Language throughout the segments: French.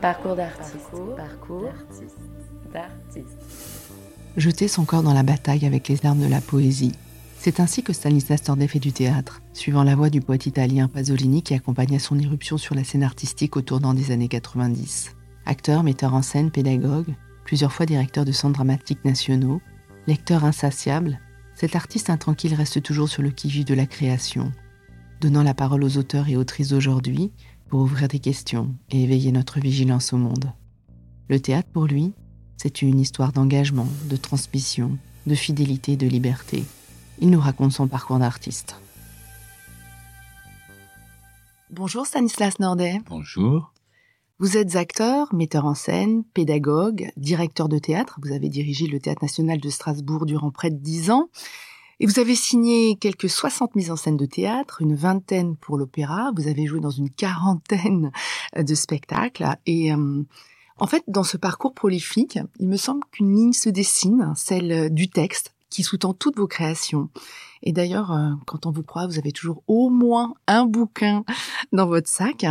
Parcours d'artiste. Parcours d'artiste. Jeter son corps dans la bataille avec les armes de la poésie. C'est ainsi que Stanislas Nordet fait du théâtre, suivant la voie du poète italien Pasolini qui accompagna son irruption sur la scène artistique au tournant des années 90. Acteur, metteur en scène, pédagogue, plusieurs fois directeur de centres dramatiques nationaux, lecteur insatiable, cet artiste intranquille reste toujours sur le qui-vive de la création, donnant la parole aux auteurs et autrices d'aujourd'hui pour ouvrir des questions et éveiller notre vigilance au monde. Le théâtre, pour lui, c'est une histoire d'engagement, de transmission, de fidélité et de liberté. Il nous raconte son parcours d'artiste. Bonjour Stanislas Nordet. Bonjour. Vous êtes acteur, metteur en scène, pédagogue, directeur de théâtre. Vous avez dirigé le Théâtre national de Strasbourg durant près de dix ans. Et vous avez signé quelques 60 mises en scène de théâtre, une vingtaine pour l'opéra. Vous avez joué dans une quarantaine de spectacles. Et euh, en fait, dans ce parcours prolifique, il me semble qu'une ligne se dessine, celle du texte, qui sous-tend toutes vos créations. Et d'ailleurs, euh, quand on vous croit, vous avez toujours au moins un bouquin dans votre sac.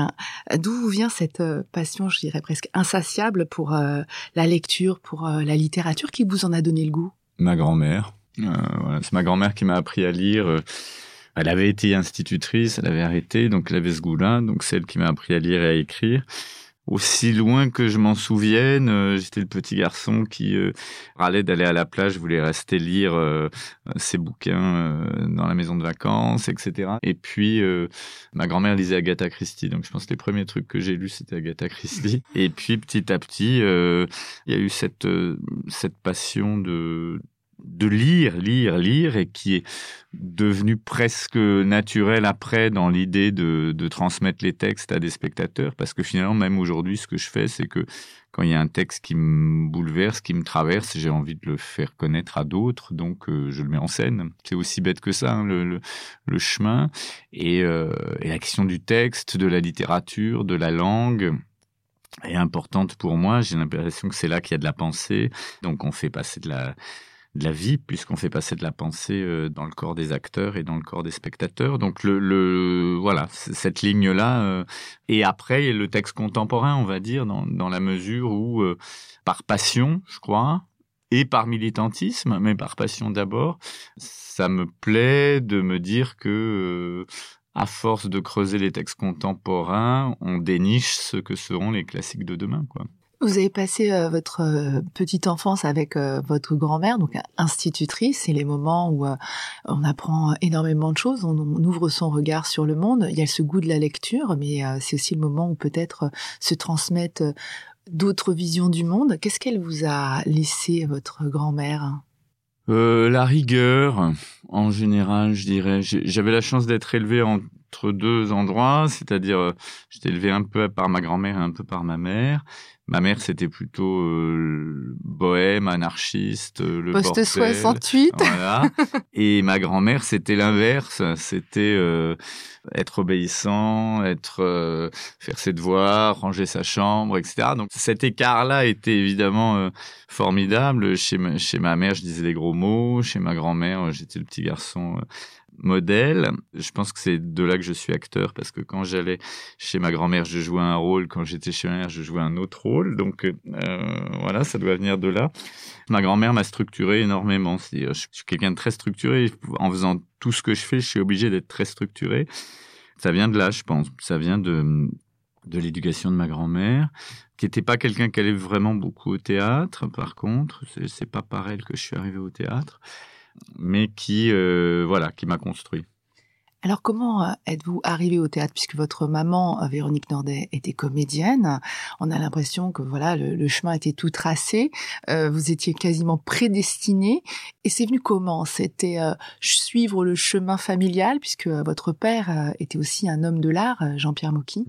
D'où vient cette euh, passion, je dirais presque insatiable pour la lecture, pour la littérature, qui vous en a donné le goût? Ma grand-mère. Euh, c'est ma grand-mère qui m'a appris à lire. Euh, elle avait été institutrice, elle avait arrêté, donc elle avait ce goût-là. Donc celle qui m'a appris à lire et à écrire. Aussi loin que je m'en souvienne, euh, j'étais le petit garçon qui râlait d'aller à la plage, voulait rester lire ses bouquins dans la maison de vacances, etc. Et puis, ma grand-mère lisait Agatha Christie, donc je pense que les premiers trucs que j'ai lus, c'était Agatha Christie. Et puis, petit à petit, il y a eu cette, cette passion de de lire, lire, lire, et qui est devenu presque naturel après dans l'idée de, transmettre les textes à des spectateurs, parce que finalement, même aujourd'hui, ce que je fais, c'est que quand il y a un texte qui me bouleverse, qui me traverse, j'ai envie de le faire connaître à d'autres, donc euh, je le mets en scène. C'est aussi bête que ça, hein, le, chemin. Et, euh, et la question du texte, de la littérature, de la langue, est importante pour moi. J'ai l'impression que c'est là qu'il y a de la pensée. Donc on fait passer de la de la vie, puisqu'on fait passer de la pensée euh, dans le corps des acteurs et dans le corps des spectateurs. Donc le, le voilà, cette ligne-là. Euh, et après, le texte contemporain, on va dire, dans, dans la mesure où, euh, par passion, je crois, et par militantisme, mais par passion d'abord, ça me plaît de me dire que à force de creuser les textes contemporains, on déniche ce que seront les classiques de demain, quoi. Vous avez passé euh, votre euh, petite enfance avec euh, votre grand-mère, donc institutrice. C'est les moments où on apprend énormément de choses, on, ouvre son regard sur le monde. Il y a ce goût de la lecture, mais c'est aussi le moment où peut-être se transmettent d'autres visions du monde. Qu'est-ce qu'elle vous a laissé, votre grand-mère? La rigueur, en général, je dirais. J'avais la chance d'être élevé entre deux endroits, c'est-à-dire j'étais élevé un peu par ma grand-mère et un peu par ma mère. Ma mère, c'était plutôt euh, bohème, anarchiste, euh, le Poste 68. Voilà. Et ma grand-mère, c'était l'inverse. C'était euh, être obéissant, être faire ses devoirs, ranger sa chambre, etc. Donc cet écart-là était évidemment formidable. Chez ma, chez ma mère, je disais des gros mots. Chez ma grand-mère, j'étais le petit garçon modèle. Je pense que c'est de là que je suis acteur parce que quand j'allais chez ma grand-mère, je jouais un rôle. Quand j'étais chez ma mère, je jouais un autre rôle. Donc euh, voilà, ça doit venir de là. Ma grand-mère m'a structuré énormément. Je suis quelqu'un de très structuré. En faisant tout ce que je fais, je suis obligé d'être très structuré. Ça vient de là, je pense. Ça vient de de l'éducation de ma grand-mère, qui n'était pas quelqu'un qui allait vraiment beaucoup au théâtre. Par contre, c'est pas par elle que je suis arrivé au théâtre mais qui, euh, voilà, qui m'a construit. Alors comment euh, êtes-vous arrivé au théâtre? Puisque votre maman euh, Véronique Nordet était comédienne On a l'impression que voilà le, chemin était tout tracé, vous étiez quasiment prédestiné et c'est venu comment? C'était suivre le chemin familial puisque votre père était aussi un homme de l'art, Jean-Pierre Mocky?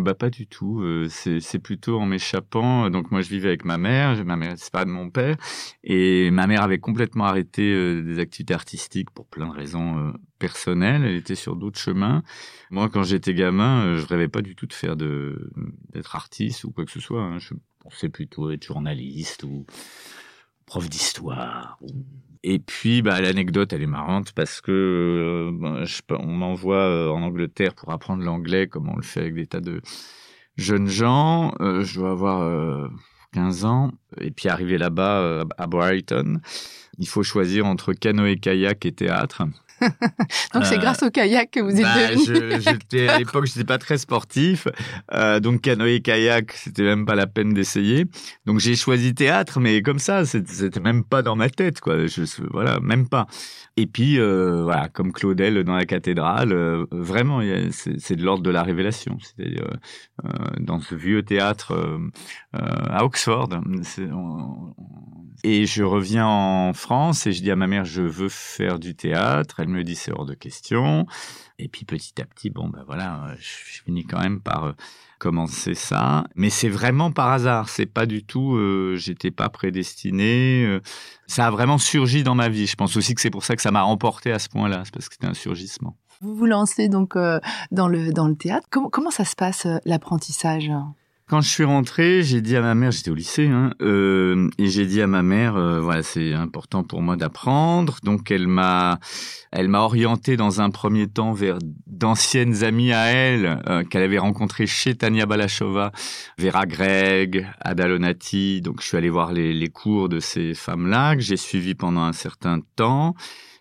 Bah pas du tout. C'est plutôt en m'échappant. Donc moi je vivais avec ma mère. Ma mère c'est pas de mon père et ma mère avait complètement arrêté des activités artistiques pour plein de raisons personnelles. Elle était sur d'autres chemins. Moi quand j'étais gamin, je rêvais pas du tout de faire d'être artiste ou quoi que ce soit. Hein. Je pensais plutôt être journaliste ou prof d'histoire et puis, bah, l'anecdote, elle est marrante parce que euh, ben, je, on m'envoie euh, en Angleterre pour apprendre l'anglais, comme on le fait avec des tas de, jeunes gens. je dois avoir 15 ans. Et puis arrivé là-bas à Brighton, il faut choisir entre canoë, kayak et théâtre. donc c'est euh, grâce au kayak que vous êtes bah, devenu. à l'époque, j'étais pas très sportif, euh, donc canoë kayak, c'était même pas la peine d'essayer. Donc j'ai choisi théâtre, mais comme ça, c'était même pas dans ma tête, quoi. Je, voilà, même pas. Et puis euh, voilà, comme Claudel dans la cathédrale, vraiment, c'est de l'ordre de la révélation. C'est-à-dire dans ce vieux théâtre à Oxford. Et je reviens en France et je dis à ma mère, je veux faire du théâtre. Elle me dit, c'est hors de question. Et puis petit à petit, bon ben voilà, je finis quand même par commencer ça. Mais c'est vraiment par hasard. C'est pas du tout. Euh, J'étais pas prédestiné. Euh, ça a vraiment surgi dans ma vie. Je pense aussi que c'est pour ça que ça m'a remporté à ce point-là, c'est parce que c'était un surgissement. Vous vous lancez donc euh, dans le dans le théâtre. Comment, ça se passe euh, l'apprentissage? Quand je suis rentré, j'ai dit à ma mère, j'étais au lycée, hein, euh, et j'ai dit à ma mère, euh, voilà, c'est important pour moi d'apprendre. Donc elle m'a, elle m'a orienté dans un premier temps vers d'anciennes amies à elle euh, qu'elle avait rencontrées chez Tania Balachova, Vera Gregg, Ada Lonati. Donc je suis allé voir les, les cours de ces femmes-là que j'ai suivis pendant un certain temps.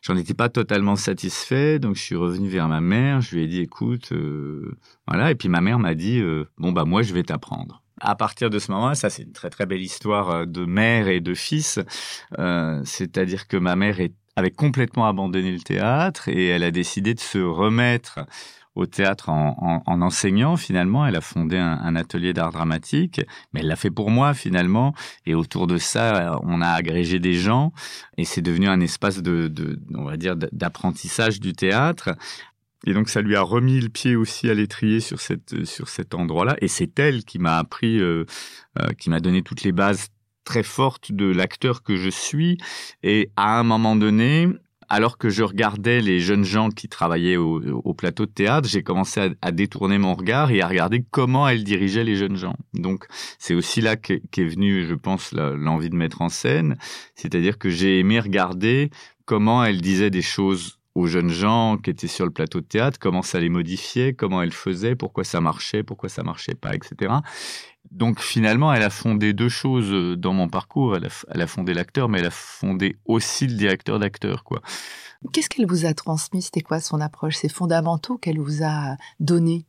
J'en étais pas totalement satisfait, donc je suis revenu vers ma mère. Je lui ai dit, écoute, euh, voilà. Et puis ma mère m'a dit, euh, bon bah moi je vais t'apprendre. À partir de ce moment-là, ça c'est une très très belle histoire euh, de mère et de fils. C'est-à-dire que ma mère avait complètement abandonné le théâtre et elle a décidé de se remettre au théâtre en, enseignant finalement. Elle a fondé un, atelier d'art dramatique, mais elle l'a fait pour moi finalement. Et autour de ça, on a agrégé des gens et c'est devenu un espace de, on va dire, d'apprentissage du théâtre. Et donc ça lui a remis le pied aussi à l'étrier sur cette sur cet endroit-là. Et c'est elle qui m'a appris, euh, euh, qui m'a donné toutes les bases très fortes de l'acteur que je suis. Et à un moment donné, alors que je regardais les jeunes gens qui travaillaient au, plateau de théâtre, j'ai commencé à, détourner mon regard et à regarder comment elle dirigeait les jeunes gens. Donc c'est aussi là qu'est est venue, je pense, l'envie de mettre en scène. C'est-à-dire que j'ai aimé regarder comment elle disait des choses aux jeunes gens qui étaient sur le plateau de théâtre, comment ça les modifiait, comment elle faisait, pourquoi ça marchait, pourquoi ça marchait pas, etc. Donc finalement, elle a fondé deux choses euh, dans mon parcours. Elle a, elle a fondé l'acteur, mais elle a fondé aussi le directeur d'acteur, quoi. Qu'est-ce qu'elle vous a transmis? C'était quoi son approche, ses fondamentaux qu'elle vous a donnés?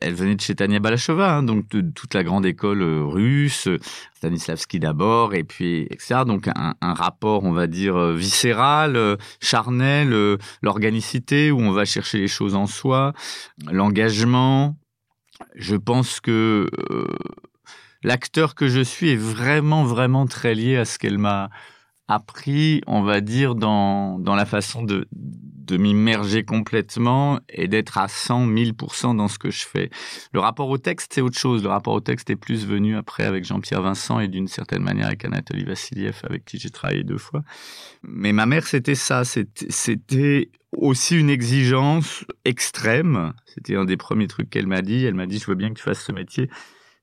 Elle venait de chez Tania Balachova, hein, donc de, toute la grande école euh, russe, Stanislavski d'abord, et puis etc. Donc un, un, rapport, on va dire, euh, viscéral, charnel, l'organicité, où on va chercher les choses en soi, l'engagement. Je pense que l'acteur que je suis est vraiment, vraiment très lié à ce qu'elle m'a appris, on va dire, dans, dans la façon de, de m'immerger complètement et d'être à 100 1000% dans ce que je fais. Le rapport au texte, c'est autre chose. Le rapport au texte est plus venu après avec Jean-Pierre Vincent et d'une certaine manière avec Anatoly Vassiliev, avec qui j'ai travaillé deux fois. Mais ma mère, c'était ça. C'était aussi une exigence extrême. C'était un des premiers trucs qu'elle m'a dit. Elle m'a dit, je veux bien que tu fasses ce métier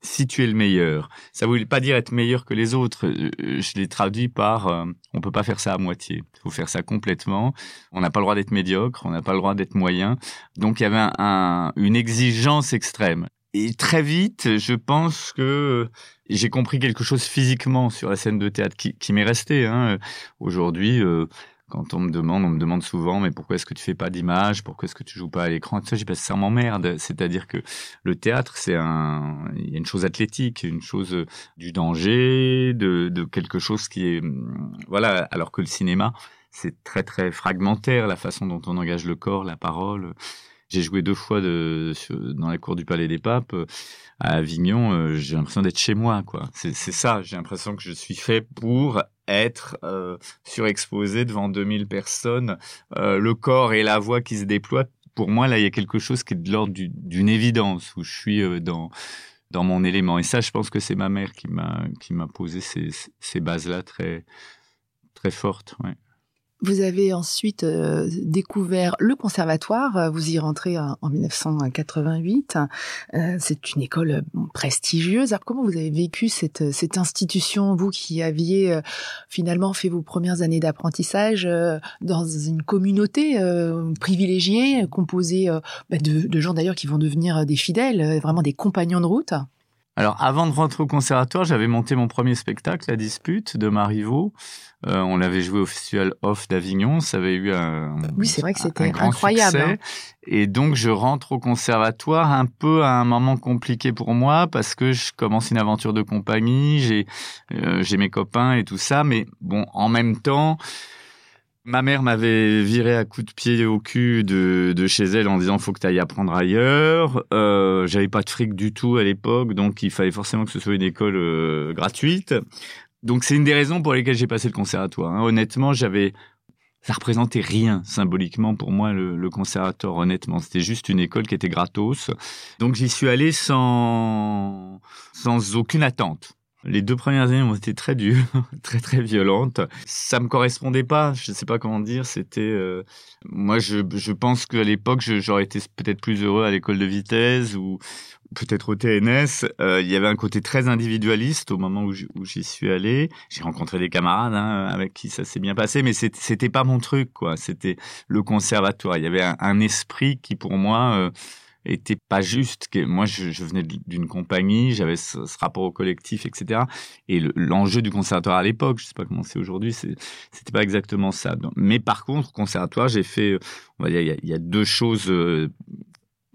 si tu es le meilleur. Ça ne voulait pas dire être meilleur que les autres. Euh, je l'ai traduit par euh, on peut pas faire ça à moitié. Il faut faire ça complètement. On n'a pas le droit d'être médiocre, on n'a pas le droit d'être moyen. Donc il y avait un, une exigence extrême. Et très vite, je pense que j'ai compris quelque chose physiquement sur la scène de théâtre qui, m'est resté. Hein. Aujourd'hui, euh, quand on me demande, on me demande souvent, mais pourquoi est-ce que tu fais pas d'image? Pourquoi est-ce que tu joues pas à l'écran? Ça, j'ai pas ça m'emmerde. C'est-à-dire que le théâtre, c'est un, il y a une chose athlétique, une chose euh, du danger, de, de quelque chose qui est, hum, voilà. Alors que le cinéma, c'est très très fragmentaire la façon dont on engage le corps, la parole. J'ai joué deux fois dans la cour du Palais des Papes euh, à Avignon. Euh, j'ai l'impression d'être chez moi, quoi. C'est ça. J'ai l'impression que je suis fait pour être euh, surexposé devant 2000 personnes, euh, le corps et la voix qui se déploient. Pour moi, là, il y a quelque chose qui est de l'ordre d'une évidence où je suis dans dans mon élément. Et ça, je pense que c'est ma mère qui m'a qui m'a posé ces, ces bases-là très très fortes. Ouais. Vous avez ensuite euh, découvert le conservatoire, vous y rentrez en, 1988. Euh, c'est une école prestigieuse. Alors comment vous avez vécu cette, cette institution, vous qui aviez euh, finalement fait vos premières années d'apprentissage dans une communauté privilégiée, composée bah, de, de, gens d'ailleurs qui vont devenir des fidèles, vraiment des compagnons de route? Alors, avant de rentrer au conservatoire, j'avais monté mon premier spectacle, La Dispute, de Marivaux. Euh, on l'avait joué au Festival Off d'Avignon. Ça avait eu un. Oui, c'est vrai que c'était incroyable. Succès. Hein. Et donc, je rentre au conservatoire un peu à un moment compliqué pour moi parce que je commence une aventure de compagnie. J'ai, euh, j'ai mes copains et tout ça. Mais bon, en même temps, Ma mère m'avait viré à coups de pied au cul de, chez elle en disant faut que tu ailles apprendre ailleurs. Euh, J'avais pas de fric du tout à l'époque, donc il fallait forcément que ce soit une école euh, gratuite. Donc c'est une des raisons pour lesquelles j'ai passé le conservatoire. Hein. Honnêtement, j'avais ça représentait rien symboliquement pour moi le, le conservatoire. Honnêtement, c'était juste une école qui était gratos. Donc j'y suis allé sans sans aucune attente. Les deux premières années ont été très dures, très très violentes. Ça me correspondait pas, je ne sais pas comment dire. C'était, euh, moi, je, je pense qu'à l'époque, j'aurais été peut-être plus heureux à l'école de vitesse ou peut-être au TNS. Euh, il y avait un côté très individualiste au moment où j'y suis allé. J'ai rencontré des camarades hein, avec qui ça s'est bien passé, mais c'était pas mon truc, quoi. C'était le conservatoire. Il y avait un, esprit qui, pour moi. Euh, était pas juste. Moi, je, venais d'une compagnie, j'avais ce, rapport au collectif, etc. Et l'enjeu du conservatoire à l'époque, je sais pas comment c'est aujourd'hui, c'était pas exactement ça. Mais par contre, conservatoire, j'ai fait, on va dire, il y a, deux choses euh,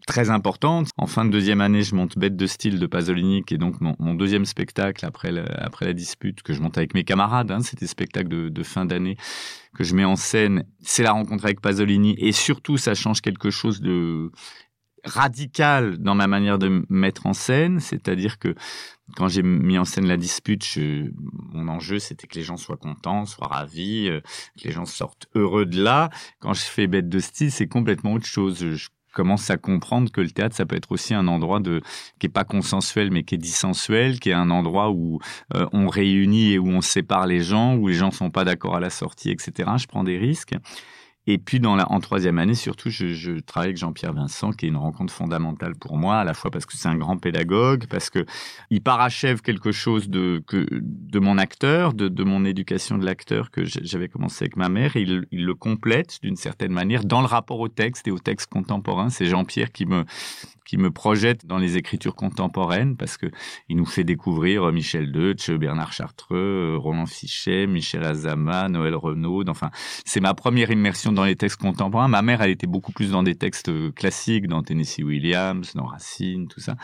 très importantes. En fin de deuxième année, je monte Bête de style de Pasolini, qui est donc mon, deuxième spectacle après après la dispute que je monte avec mes camarades. Hein, C'était spectacle de fin d'année que je mets en scène. C'est la rencontre avec Pasolini et surtout, ça change quelque chose de radical dans ma manière de mettre en scène, c'est-à-dire que quand j'ai mis en scène la dispute, mon enjeu c'était que les gens soient contents, soient ravis, euh, que les gens sortent heureux de là. Quand je fais bête de style, c'est complètement autre chose. Je commence à comprendre que le théâtre, ça peut être aussi un endroit qui est pas consensuel, mais qui est dissensuel, qui est un endroit où euh, on réunit et où on sépare les gens, où les gens sont pas d'accord à la sortie, etc. Je prends des risques. Et puis dans la, en troisième année, surtout, je, je travaille avec Jean-Pierre Vincent, qui est une rencontre fondamentale pour moi, à la fois parce que c'est un grand pédagogue, parce que il parachève quelque chose de, que, de mon acteur, de, de mon éducation de l'acteur que j'avais commencé avec ma mère, et il, il le complète d'une certaine manière dans le rapport au texte et au texte contemporain. C'est Jean-Pierre qui me qui me projette dans les écritures contemporaines parce que il nous fait découvrir Michel Deutsch, Bernard Chartreux, Roland Fichet, Michel Azama, Noël Renaud. Enfin, c'est ma première immersion dans les textes contemporains. Ma mère, elle était beaucoup plus dans des textes classiques, dans Tennessee Williams, dans Racine, tout ça.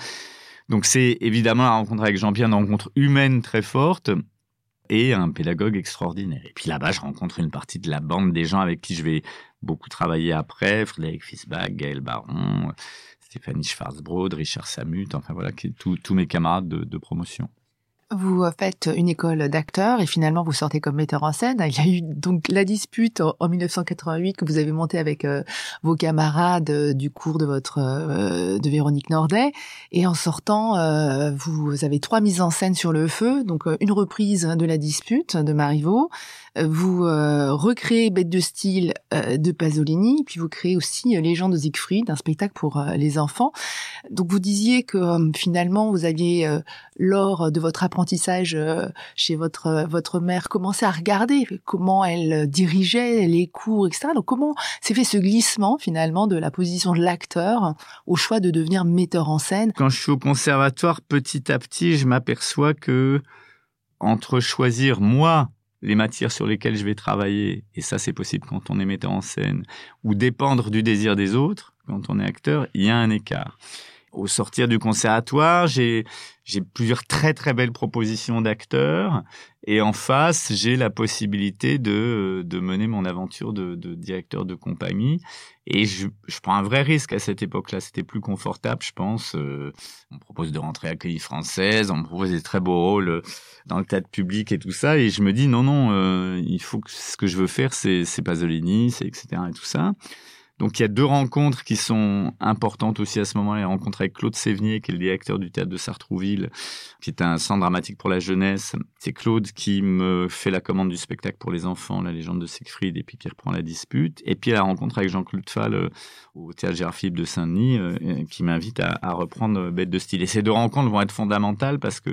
Donc c'est évidemment la rencontre avec Jean-Pierre, une rencontre humaine très forte et un pédagogue extraordinaire. Et puis là-bas, je rencontre une partie de la bande des gens avec qui je vais beaucoup travailler après, Frédéric Fisbach, Gaël Baron, Stéphanie Schwarzbrod, Richard Samut, enfin voilà, tous mes camarades de, promotion. Vous faites une école d'acteurs et finalement vous sortez comme metteur en scène. Il y a eu donc la dispute en, 1988 que vous avez montée avec euh, vos camarades euh, du cours de votre euh, de Véronique Nordet et en sortant vous avez trois mises en scène sur le feu, donc une reprise de la dispute de Marivaux, vous recréez Bête de style de Pasolini, puis vous créez aussi Légende de Siegfried, un spectacle pour les enfants. Donc vous disiez que finalement vous aviez lors de votre apprentissage euh, chez votre euh, votre mère commencé à regarder comment elle dirigeait les cours, etc. Donc comment s'est fait ce glissement finalement de la position de l'acteur au choix de devenir metteur en scène? Quand je suis au conservatoire, petit à petit, je m'aperçois que entre choisir moi les matières sur lesquelles je vais travailler, et ça c'est possible quand on est metteur en scène, ou dépendre du désir des autres quand on est acteur, il y a un écart au sortir du conservatoire, j'ai plusieurs très très belles propositions d'acteurs et en face, j'ai la possibilité de de mener mon aventure de, de directeur de compagnie et je, je prends un vrai risque à cette époque-là. C'était plus confortable, je pense. Euh, on me propose de rentrer à Cueillie Française, on me propose des très beaux rôles dans le théâtre public et tout ça et je me dis non non, euh, il faut que ce que je veux faire, c'est c'est Pasolini, c'est etc et tout ça. Donc il y a deux rencontres qui sont importantes aussi à ce moment-là. La rencontre avec Claude Sévenier, qui est le directeur du théâtre de Sartrouville, qui est un centre dramatique pour la jeunesse. C'est Claude qui me fait la commande du spectacle pour les enfants, La légende de Siegfried, et puis qui reprend la dispute. Et puis la rencontre avec Jean-Claude Fall euh, au théâtre Gérard Philippe de Saint-Denis, euh, qui m'invite à, reprendre Bête de style. Et ces deux rencontres vont être fondamentales parce que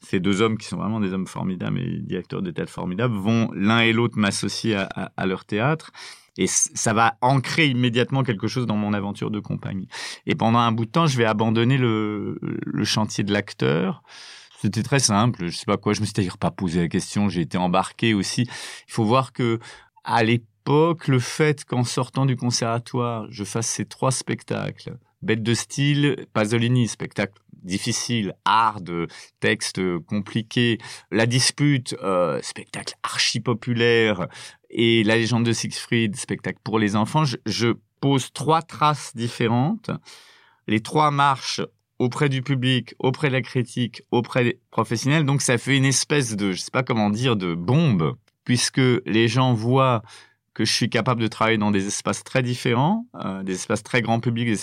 ces deux hommes qui sont vraiment des hommes formidables et directeurs de théâtre formidables vont l'un et l'autre m'associer à leur théâtre et ça va ancrer immédiatement quelque chose dans mon aventure de compagnie. Et pendant un bout de temps, je vais abandonner le, chantier de l'acteur. C'était très simple. Je sais pas quoi. Je me suis d'ailleurs pas posé la question. J'ai été embarqué aussi. Il faut voir que à l'époque, le fait qu'en sortant du conservatoire, je fasse ces trois spectacles, Bête de style, Pasolini, spectacle difficile, hard, texte compliqué, La dispute, euh, spectacle archi populaire, et La légende de Siegfried, spectacle pour les enfants, je, pose trois traces différentes. Les trois marches auprès du public, auprès de la critique, auprès des professionnels. Donc ça fait une espèce de, je sais pas comment dire, de bombe, puisque les gens voient que je suis capable de travailler dans des espaces très différents, euh, des espaces très grand public, des,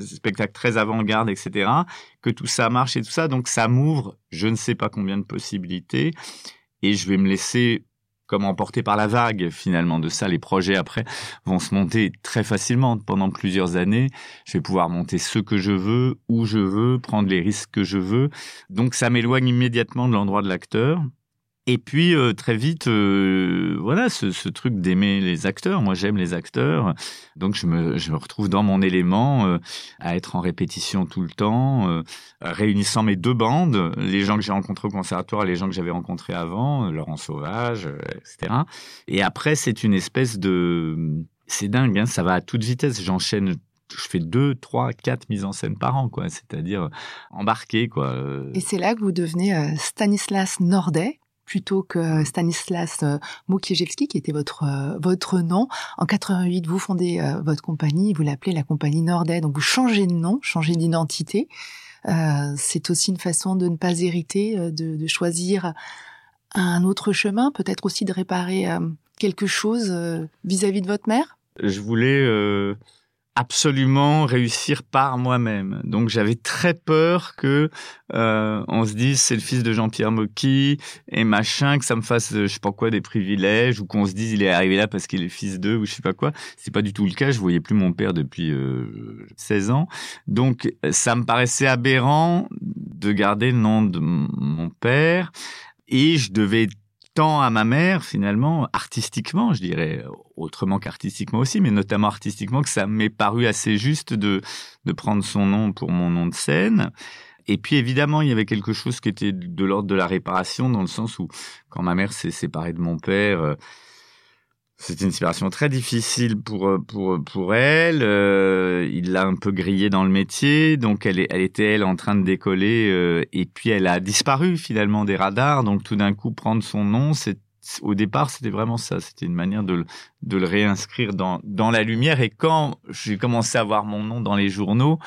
spectacles très avant-garde, etc. Que tout ça marche et tout ça, donc ça m'ouvre je ne sais pas combien de possibilités et je vais me laisser comme emporté par la vague finalement de ça. Les projets après vont se monter très facilement pendant plusieurs années. Je vais pouvoir monter ce que je veux, où je veux, prendre les risques que je veux. Donc ça m'éloigne immédiatement de l'endroit de l'acteur. Et puis euh, très vite, euh, voilà, ce, truc d'aimer les acteurs. Moi, j'aime les acteurs, donc je me, retrouve dans mon élément, euh, à être en répétition tout le temps, réunissant mes deux bandes, les gens que j'ai rencontrés au conservatoire, les gens que j'avais rencontrés avant, Laurent Sauvage, etc. Et après, c'est une espèce de, c'est dingue, hein, ça va à toute vitesse. J'enchaîne je fais deux, trois, quatre mises en scène par an, quoi. C'est-à-dire embarqué, quoi. Et c'est là que vous devenez Stanislas Nordet, plutôt que Stanislas euh, Mokiejewski, qui était votre euh, votre nom. En 88, vous fondez euh, votre compagnie, vous l'appelez la compagnie Nordet. Donc vous changez de nom, changez d'identité. c'est aussi une façon de ne pas hériter, de, choisir un autre chemin, peut-être aussi de réparer quelque chose vis-à-vis -vis de votre mère? Je voulais absolument réussir par moi-même. Donc j'avais très peur que euh, on se dise c'est le fils de Jean-Pierre Mocky et machin que ça me fasse je sais pas quoi des privilèges ou qu'on se dise il est arrivé là parce qu'il est fils d'eux ou je sais pas quoi. C'est pas du tout le cas. Je voyais plus mon père depuis euh, 16 ans. Donc ça me paraissait aberrant de garder le nom de mon père et je devais tant à ma mère finalement artistiquement je dirais autrement qu'artistiquement aussi mais notamment artistiquement que ça m'est paru assez juste de de prendre son nom pour mon nom de scène. Et puis évidemment il y avait quelque chose qui était de l'ordre de la réparation dans le sens où quand ma mère s'est séparée de mon père euh, c'était une séparation très difficile pour euh, pour pour elle. Euh, il l'a un peu grillée dans le métier, donc elle, elle était elle en train de décoller euh, et puis elle a disparu finalement des radars. Donc tout d'un coup prendre son nom, c'est au départ c'était vraiment ça. C'était une manière de de le réinscrire dans dans la lumière. Et quand j'ai commencé à voir mon nom dans les journaux,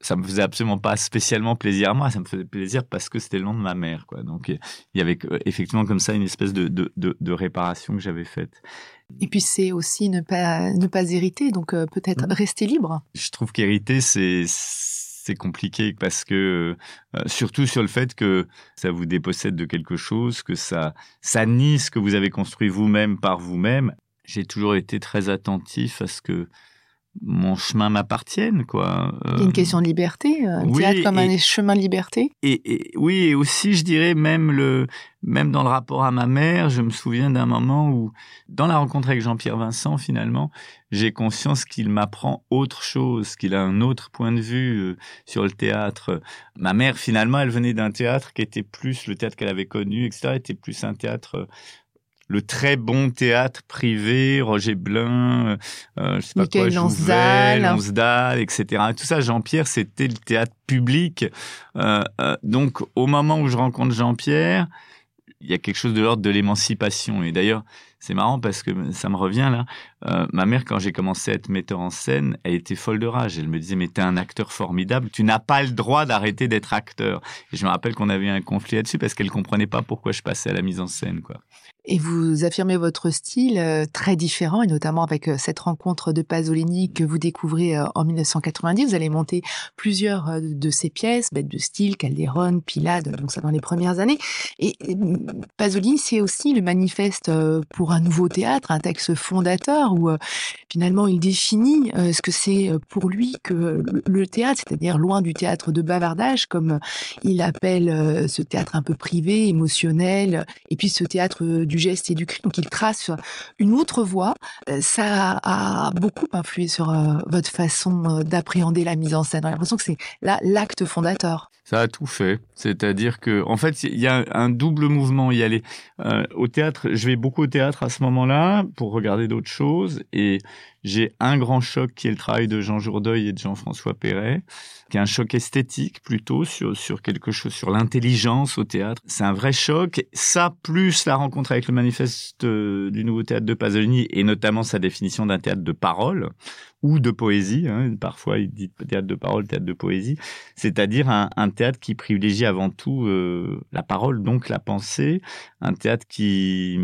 ça me faisait absolument pas spécialement plaisir à moi, ça me faisait plaisir parce que c'était le nom de ma mère, quoi. Donc il y avait effectivement comme ça une espèce de de, de, de réparation que j'avais faite. Et puis c'est aussi ne pas ne pas hériter, donc euh, peut-être mmh. rester libre. Je trouve qu'hériter c'est c'est compliqué parce que euh, surtout sur le fait que ça vous dépossède de quelque chose, que ça ça nie ce que vous avez construit vous-même par vous-même. J'ai toujours été très attentif à ce que mon chemin m'appartienne, quoi. Une question de liberté, euh, un théâtre comme un chemin de liberté. Et, oui, et aussi, je dirais même le, même dans le rapport à ma mère, je me souviens d'un moment où, dans la rencontre avec Jean-Pierre Vincent, finalement, j'ai conscience qu'il m'apprend autre chose, qu'il a un autre point de vue euh, sur le théâtre. Ma mère, finalement, elle venait d'un théâtre qui était plus le théâtre qu'elle avait connu, etc., était plus un théâtre le très bon théâtre privé, Roger Blin, euh, euh je sais pas quoi, Jouvel, Lonsdal, etc. Tout ça, Jean-Pierre, c'était le théâtre public. Euh, euh, donc, au moment où je rencontre Jean-Pierre, il y a quelque chose de l'ordre de l'émancipation. Et d'ailleurs, c'est marrant parce que ça me revient là. Euh, ma mère, quand j'ai commencé à être metteur en scène, elle était folle de rage. Elle me disait, mais t'es un acteur formidable, tu n'as pas le droit d'arrêter d'être acteur. Et je me rappelle qu'on avait un conflit là-dessus parce qu'elle comprenait pas pourquoi je passais à la mise en scène, quoi. Et vous affirmez votre style euh, très différent, et notamment avec euh, cette rencontre de Pasolini que vous découvrez euh, en 1990. Vous allez monter plusieurs de ses pièces, Bête de style, Calderon, Pilade, donc ça dans les premières années. Et Pasolini, c'est aussi le manifeste pour pour un nouveau théâtre, un texte fondateur où finalement il définit ce que c'est pour lui que le théâtre, c'est-à-dire loin du théâtre de bavardage, comme il appelle ce théâtre un peu privé, émotionnel, et puis ce théâtre du geste et du cri. Donc il trace une autre voie. Ça a beaucoup influé sur votre façon d'appréhender la mise en scène. J'ai l'impression que c'est là l'acte fondateur. Ça a tout fait. C'est-à-dire que, en fait, il y a un double mouvement y aller. Euh, au théâtre, je vais beaucoup au théâtre à ce moment-là pour regarder d'autres choses et j'ai un grand choc qui est le travail de Jean Jourdeuil et de Jean-François Perret, qui est un choc esthétique plutôt sur, sur quelque chose, sur l'intelligence au théâtre. C'est un vrai choc. Ça, plus la rencontre avec le manifeste euh, du nouveau théâtre de Pasolini et notamment sa définition d'un théâtre de parole ou de poésie. Hein. Parfois, il dit théâtre de parole, théâtre de poésie. C'est-à-dire un, théâtre qui privilégie avant tout euh, la parole, donc la pensée. Un théâtre qui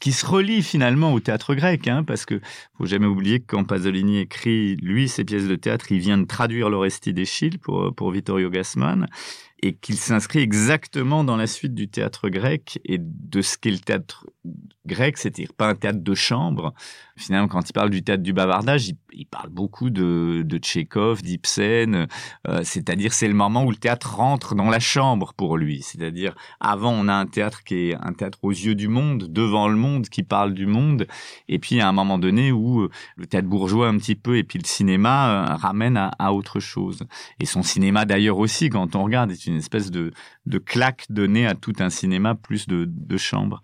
qui se relie finalement au théâtre grec, hein, parce que faut jamais oublier que quand Pasolini écrit lui ses pièces de théâtre, il vient de traduire l'Orestie d'Échille pour pour Vittorio Gassman, et qu'il s'inscrit exactement dans la suite du théâtre grec et de ce qu'est le théâtre grec, c'est-à-dire pas un théâtre de chambre. Finalement, quand il parle du théâtre du bavardage, il, parle beaucoup de, de Tchekhov, d'Ibsen, euh, c'est-à-dire c'est le moment où le théâtre rentre dans la chambre pour lui. C'est-à-dire avant, on a un théâtre qui est un théâtre aux yeux du monde, devant le monde, qui parle du monde, et puis à un moment donné où euh, le théâtre bourgeois un petit peu et puis le cinéma euh, ramène à, à, autre chose. Et son cinéma d'ailleurs aussi, quand on regarde, est une espèce de, de claque donnée à tout un cinéma plus de, de chambre.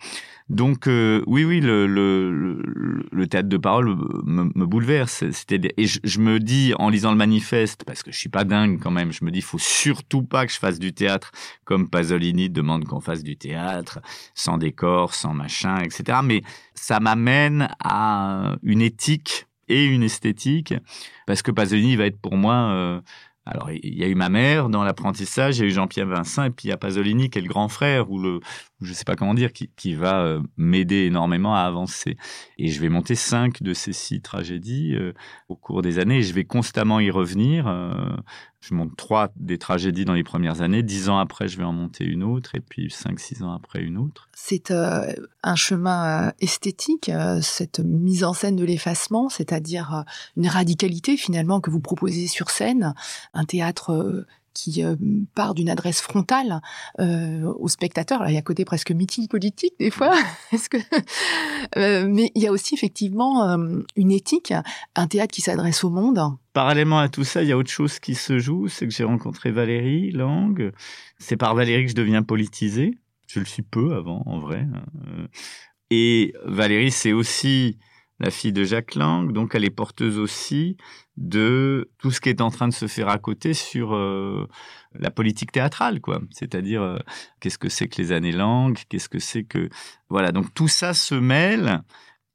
Donc euh, oui, oui, le, le, théâtre de parole me, bouleverse. C'était et je, me dis en lisant le manifeste, parce que je suis pas dingue quand même, je me dis faut surtout pas que je fasse du théâtre comme Pasolini demande qu'on fasse du théâtre, sans décor, sans machin, etc. Mais ça m'amène à une éthique et une esthétique, parce que Pasolini va être pour moi euh, alors, il y a eu ma mère dans l'apprentissage, il y a eu Jean-Pierre Vincent, et puis il y a Pasolini qui est le grand frère, ou le, je sais pas comment dire, qui, va euh, m'aider énormément à avancer. Et je vais monter cinq de ces six tragédies euh, au cours des années, je vais constamment y revenir. Euh, je monte trois des tragédies dans les premières années. Dix ans après, je vais en monter une autre, et puis cinq, six ans après, une autre. C'est euh, un chemin euh, esthétique, euh, cette mise en scène de l'effacement, c'est-à-dire une radicalité finalement que vous proposez sur scène, un théâtre qui part d'une adresse frontale euh, au spectateur. Alors, il y a côté presque meeting politique des fois, que mais il y a aussi effectivement une éthique, un théâtre qui s'adresse au monde, Parallèlement à tout ça, il y a autre chose qui se joue, c'est que j'ai rencontré Valérie Lang. C'est par Valérie que je deviens politisé. Je le suis peu avant, en vrai. Euh, et Valérie, c'est aussi la fille de Jacques Lang, donc elle est porteuse aussi de tout ce qui est en train de se faire à côté sur euh, la politique théâtrale, quoi. C'est-à-dire euh, qu'est-ce que c'est que les années Lang, qu'est-ce que c'est que voilà. Donc tout ça se mêle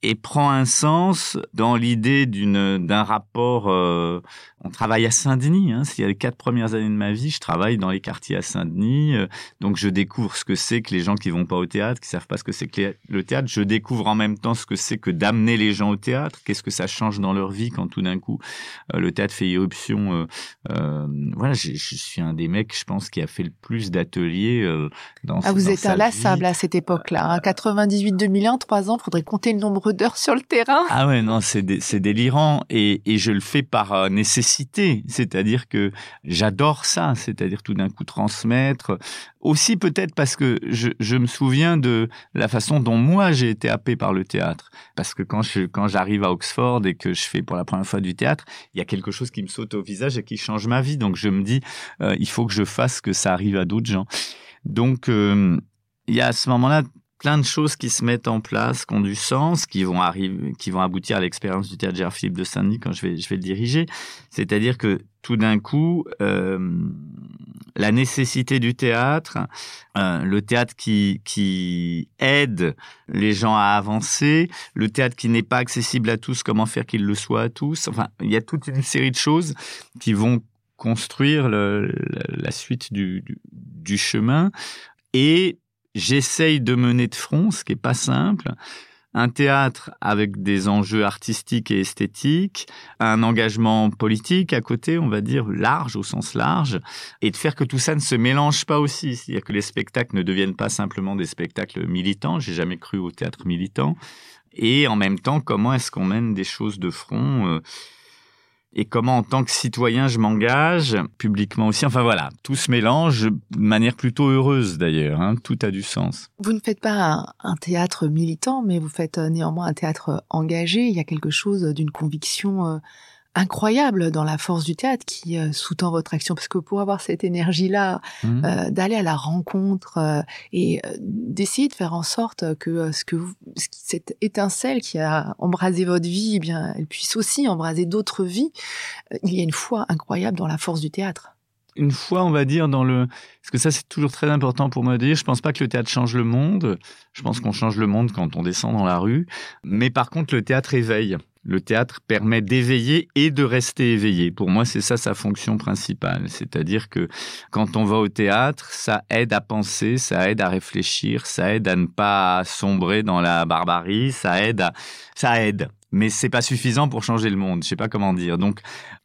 et prend un sens dans l'idée d'une d'un rapport. Euh, on travaille à Saint-Denis. Hein, c'est les quatre premières années de ma vie, je travaille dans les quartiers à Saint-Denis, euh, donc je découvre ce que c'est que les gens qui vont pas au théâtre, qui savent pas ce que c'est que le théâtre. Je découvre en même temps ce que c'est que d'amener les gens au théâtre. Qu'est-ce que ça change dans leur vie quand tout d'un coup euh, le théâtre fait irruption. voilà, je suis un des mecs, je pense, qui a fait le plus d'ateliers dans. Ah, vous dans êtes inlassable à cette époque-là. Hein, 98-2001, trois ans, faudrait compter le nombre sur le terrain. Ah ouais, non, c'est délirant et, et, je le fais par euh, nécessité, c'est-à-dire que j'adore ça, c'est-à-dire tout d'un coup transmettre. Aussi peut-être parce que je, je, me souviens de la façon dont moi j'ai été happé par le théâtre, parce que quand je quand j'arrive à Oxford et que je fais pour la première fois du théâtre, il y a quelque chose qui me saute au visage et qui change ma vie, donc je me dis euh, il faut que je fasse que ça arrive à d'autres gens. Donc euh, il y a à ce moment-là plein de choses qui se mettent en place, qui ont du sens, qui vont arriver, qui vont aboutir à l'expérience du théâtre Gérard Philippe de Saint-Denis quand je vais, le diriger. C'est-à-dire que tout d'un coup, euh, la nécessité du théâtre, euh, le théâtre qui, aide les gens à avancer, le théâtre qui n'est pas accessible à tous, comment faire qu'il le soit à tous. Enfin, il y a toute une série de choses qui vont construire la, suite du, du chemin. Et j'essaye de mener de front, ce qui est pas simple, un théâtre avec des enjeux artistiques et esthétiques, un engagement politique à côté, on va dire large au sens large, et de faire que tout ça ne se mélange pas aussi, c'est-à-dire que les spectacles ne deviennent pas simplement des spectacles militants. J'ai jamais cru au théâtre militant. Et en même temps, comment est-ce qu'on mène des choses de front euh, et comment en tant que citoyen je m'engage publiquement aussi. Enfin voilà, tout se mélange de manière plutôt heureuse d'ailleurs, hein. tout a du sens. Vous ne faites pas un, théâtre militant, mais vous faites euh, néanmoins un théâtre engagé. Il y a quelque chose d'une conviction euh, incroyable dans la force du théâtre qui euh, sous-tend votre action parce que pour avoir cette énergie là mmh. euh, d'aller à la rencontre euh, et d'essayer de faire en sorte que ce que vous, cette étincelle qui a embrasé votre vie eh bien elle puisse aussi embraser d'autres vies il y a une foi incroyable dans la force du théâtre une fois, on va dire, dans le... Parce que ça, c'est toujours très important pour moi de dire. Je pense pas que le théâtre change le monde. Je pense qu'on change le monde quand on descend dans la rue. Mais par contre, le théâtre éveille. Le théâtre permet d'éveiller et de rester éveillé. Pour moi, c'est ça sa fonction principale. C'est-à-dire que quand on va au théâtre, ça aide à penser, ça aide à réfléchir, ça aide à ne pas sombrer dans la barbarie, ça aide à, ça aide. Mais c'est pas suffisant pour changer le monde. Je sais pas comment dire. Donc,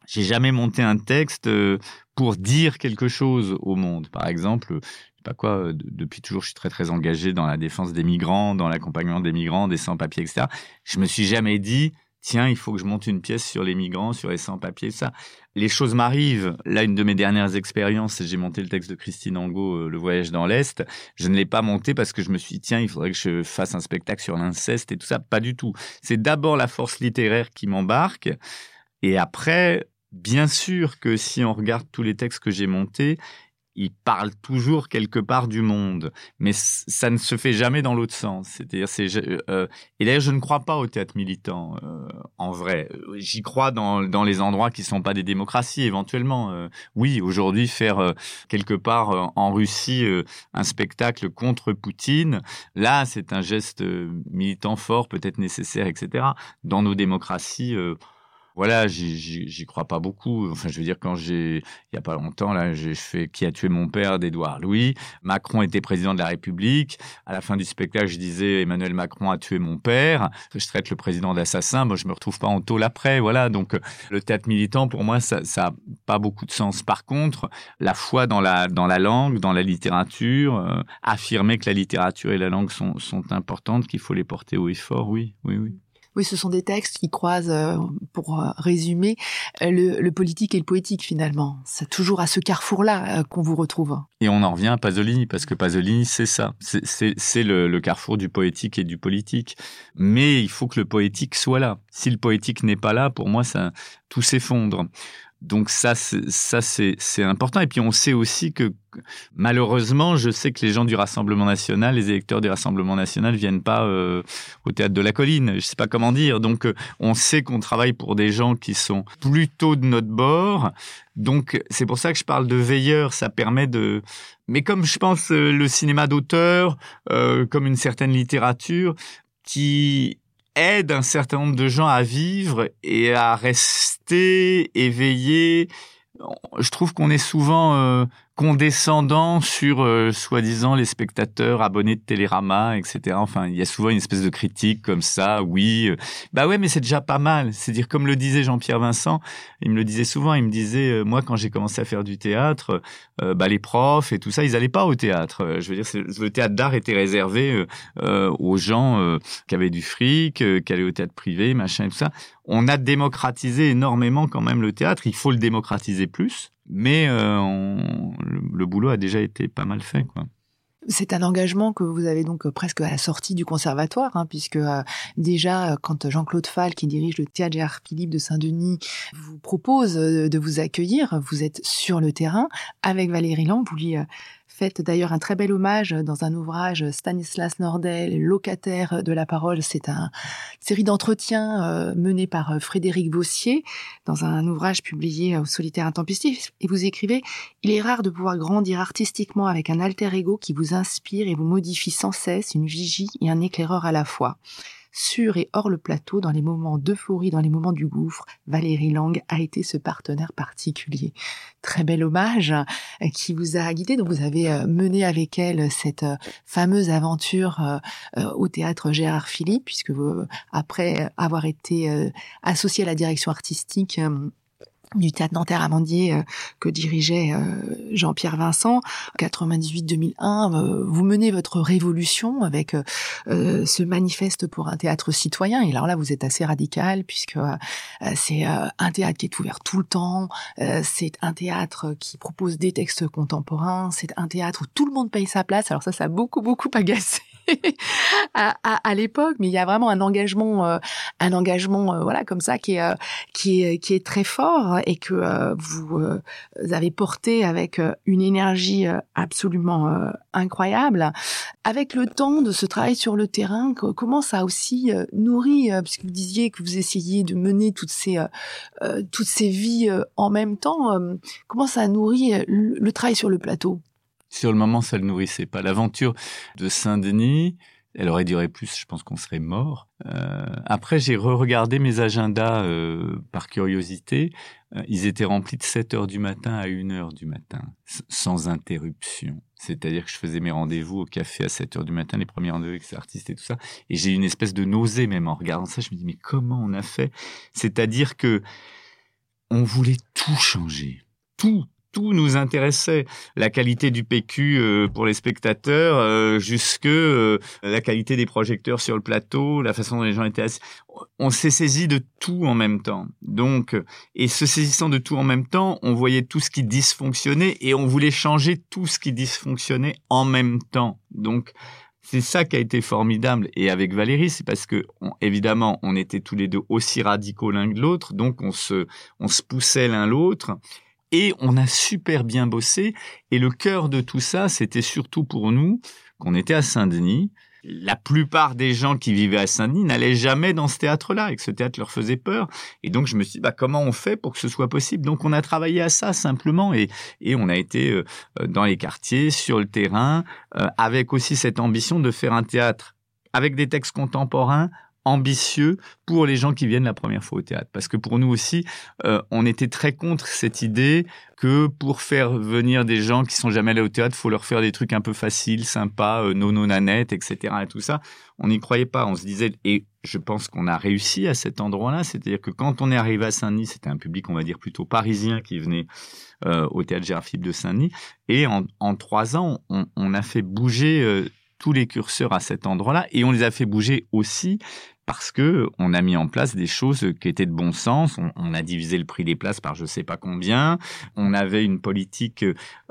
j'ai jamais monté un texte euh, pour dire quelque chose au monde. Par exemple, pas quoi, depuis toujours, je suis très très engagé dans la défense des migrants, dans l'accompagnement des migrants, des sans-papiers, etc. Je me suis jamais dit, tiens, il faut que je monte une pièce sur les migrants, sur les sans-papiers, ça. Les choses m'arrivent. Là, une de mes dernières expériences, j'ai monté le texte de Christine Angot, euh, Le voyage dans l'Est. Je ne l'ai pas monté parce que je me suis dit, tiens, il faudrait que je fasse un spectacle sur l'inceste et tout ça. Pas du tout. C'est d'abord la force littéraire qui m'embarque. Et après, bien sûr que si on regarde tous les textes que j'ai montés, il parle toujours quelque part du monde, mais ça ne se fait jamais dans l'autre sens. C'est-à-dire, c'est euh, et d'ailleurs, je ne crois pas au théâtre militant euh, en vrai. J'y crois dans, dans les endroits qui sont pas des démocraties, éventuellement. Euh, oui, aujourd'hui, faire quelque part en Russie un spectacle contre Poutine, là, c'est un geste militant fort, peut-être nécessaire, etc. Dans nos démocraties voilà, j'y crois pas beaucoup. Enfin, je veux dire, quand j'ai, il y a pas longtemps, là, j'ai fait Qui a tué mon père d'Édouard Louis. Macron était président de la République. À la fin du spectacle, je disais Emmanuel Macron a tué mon père. Je traite le président d'assassin. Moi, je me retrouve pas en tôle après. Voilà. Donc, le théâtre militant, pour moi, ça, ça a pas beaucoup de sens. Par contre, la foi dans la, dans la langue, dans la littérature, euh, affirmer que la littérature et la langue sont, sont importantes, qu'il faut les porter haut et fort, oui, oui, oui. Oui, ce sont des textes qui croisent, euh, pour euh, résumer, euh, le, politique et le poétique finalement. C'est toujours à ce carrefour-là qu'on vous retrouve. Et on en revient à Pasolini, parce que Pasolini, c'est ça. C'est le, le carrefour du poétique et du politique. Mais il faut que le poétique soit là. Si le poétique n'est pas là, pour moi, ça, tout s'effondre. Donc ça, ça c'est important. Et puis on sait aussi que malheureusement, je sais que les gens du Rassemblement national, les électeurs du Rassemblement national, viennent pas euh, au théâtre de la colline. Je sais pas comment dire. Donc euh, on sait qu'on travaille pour des gens qui sont plutôt de notre bord. Donc c'est pour ça que je parle de veilleurs. Ça permet de. Mais comme je pense euh, le cinéma d'auteur, comme une certaine littérature, qui aide un certain nombre de gens à vivre et à rester éveillés. Je trouve qu'on est souvent euh, condescendant sur euh, soi-disant les spectateurs abonnés de Télérama, etc. Enfin, il y a souvent une espèce de critique comme ça. Oui, euh, bah ouais, mais c'est déjà pas mal. C'est dire comme le disait Jean-Pierre Vincent, il me le disait souvent. Il me disait, euh, moi, quand j'ai commencé à faire du théâtre, bah les profs et tout ça, ils allaient pas au théâtre. je veux dire, le théâtre d'art était réservé aux gens qui avaient du fric, qui allaient au théâtre privé, machin et tout ça. On a démocratisé énormément quand même le théâtre. Il faut le démocratiser plus mais euh, le, boulot a déjà été pas mal fait, quoi. C'est un engagement que vous avez donc presque à la sortie du conservatoire, hein, puisque euh, déjà quand Jean-Claude Fall, qui dirige le théâtre Gérard Philippe de Saint-Denis, vous propose de vous accueillir, vous êtes sur le terrain avec Valérie Lamb, vous lui faites d'ailleurs un très bel hommage dans un ouvrage Stanislas Nordel, locataire de la parole. C'est une série d'entretiens euh, menés par euh, Frédéric Bossier dans un ouvrage publié au Solitaire Intempestif. Et vous écrivez Il est rare de pouvoir grandir artistiquement avec un alter ego qui vous inspire et vous modifie sans cesse, une vigie et un éclaireur à la fois. Sur et hors le plateau, dans les moments d'euphorie, dans les moments du gouffre, Valérie Lang a été ce partenaire particulier. Très bel hommage euh, qui vous a guidé. Donc vous avez euh, mené avec elle cette euh, fameuse aventure au théâtre Gérard Philippe, puisque vous, après avoir été associé à la direction artistique du théâtre Nanterre Amandier euh, que dirigeait euh, Jean-Pierre Vincent. 98-2001 euh, vous menez votre révolution avec ce manifeste pour un théâtre citoyen. Et alors là vous êtes assez radical puisque c'est un théâtre qui est ouvert tout le temps. C'est un théâtre qui propose des textes contemporains. C'est un théâtre où tout le monde paye sa place. Alors ça ça a beaucoup beaucoup agacé à, à, l'époque, mais il y a vraiment un engagement, euh, un engagement, euh, voilà, comme ça, qui est, euh, qui est, qui est très fort et que vous avez porté avec une énergie absolument incroyable. Avec le temps de ce travail sur le terrain, comment ça a aussi nourri, puisque vous disiez que vous essayiez de mener toutes ces, toutes ces vies en même temps, comment ça a nourri le travail sur le plateau? Sur le moment, ça le nourrissait pas. L'aventure de Saint-Denis, elle aurait duré plus, je pense qu'on serait mort. Euh, après, j'ai re-regardé mes agendas euh, par curiosité. Euh, ils étaient remplis de 7 heures du matin à 1 heure du matin, sans interruption. C'est-à-dire que je faisais mes rendez-vous au café à 7 heures du matin, les premiers rendez-vous avec ces artistes et tout ça. Et j'ai une espèce de nausée même en regardant ça. Je me dis, mais comment on a fait? C'est-à-dire que on voulait tout changer. Tout, tout nous intéressait. La qualité du PQ euh, pour les spectateurs, euh, jusque euh, la qualité des projecteurs sur le plateau, la façon dont les gens étaient assis. On s'est saisi de tout en même temps. Donc, et se saisissant de tout en même temps, on voyait tout ce qui dysfonctionnait et on voulait changer tout ce qui dysfonctionnait en même temps. Donc, c'est ça qui a été formidable. Et avec Valérie, c'est parce que, évidemment, on était tous les deux aussi radicaux l'un que l'autre, donc on se, on se poussait l'un l'autre et on a super bien bossé. Et le cœur de tout ça, c'était surtout pour nous qu'on était à Saint-Denis. La plupart des gens qui vivaient à Saint-Denis n'allaient jamais dans ce théâtre-là et que ce théâtre leur faisait peur. Et donc je me suis dit, bah, comment on fait pour que ce soit possible? Donc on a travaillé à ça simplement et, et on a été euh, dans les quartiers, sur le terrain, euh, avec aussi cette ambition de faire un théâtre avec des textes contemporains ambitieux pour les gens qui viennent la première fois au théâtre. Parce que pour nous aussi, euh, on était très contre cette idée que pour faire venir des gens qui sont jamais allés au théâtre, faut leur faire des trucs un peu faciles, sympas, euh, nono nanette, etc. et tout ça. On n'y croyait pas. On se disait, et je pense qu'on a réussi à cet endroit-là. C'est-à-dire que quand on est arrivé à Saint-Denis, c'était un public, on va dire, plutôt parisien qui venait euh, au théâtre Gérard de Saint-Denis. Et en, trois ans, on, on a fait bouger euh, tous les curseurs à cet endroit-là et on les a fait bouger aussi parce que on a mis en place des choses qui étaient de bon sens. On, a divisé le prix des places par je sais pas combien. On avait une politique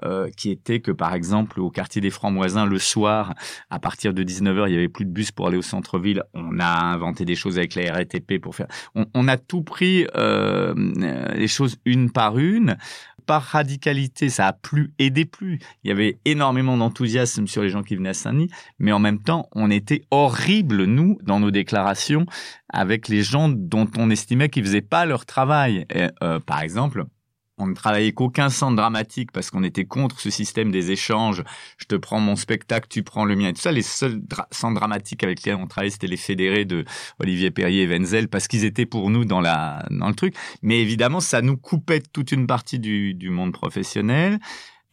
euh, qui était que, par exemple, au quartier des Francs-Moisins, le soir, à partir de 19h, il y avait plus de bus pour aller au centre-ville. On a inventé des choses avec la RATP pour faire. On, a tout pris euh, les choses une par une par radicalité, ça a plus aidé plus. Il y avait énormément d'enthousiasme sur les gens qui venaient à Saint-Denis, mais en même temps, on était horribles, nous, dans nos déclarations, avec les gens dont on estimait qu'ils faisaient pas leur travail. Euh, par exemple, on ne travaillait qu'aucun centre dramatique parce qu'on était contre ce système des échanges. Je te prends mon spectacle, tu prends le mien et tout ça. Les seuls centres dramatiques avec lesquels on travaillait, c'était les fédérés de Olivier Perrier et Wenzel parce qu'ils étaient pour nous dans la, dans le truc. Mais évidemment, ça nous coupait toute une partie du, du monde professionnel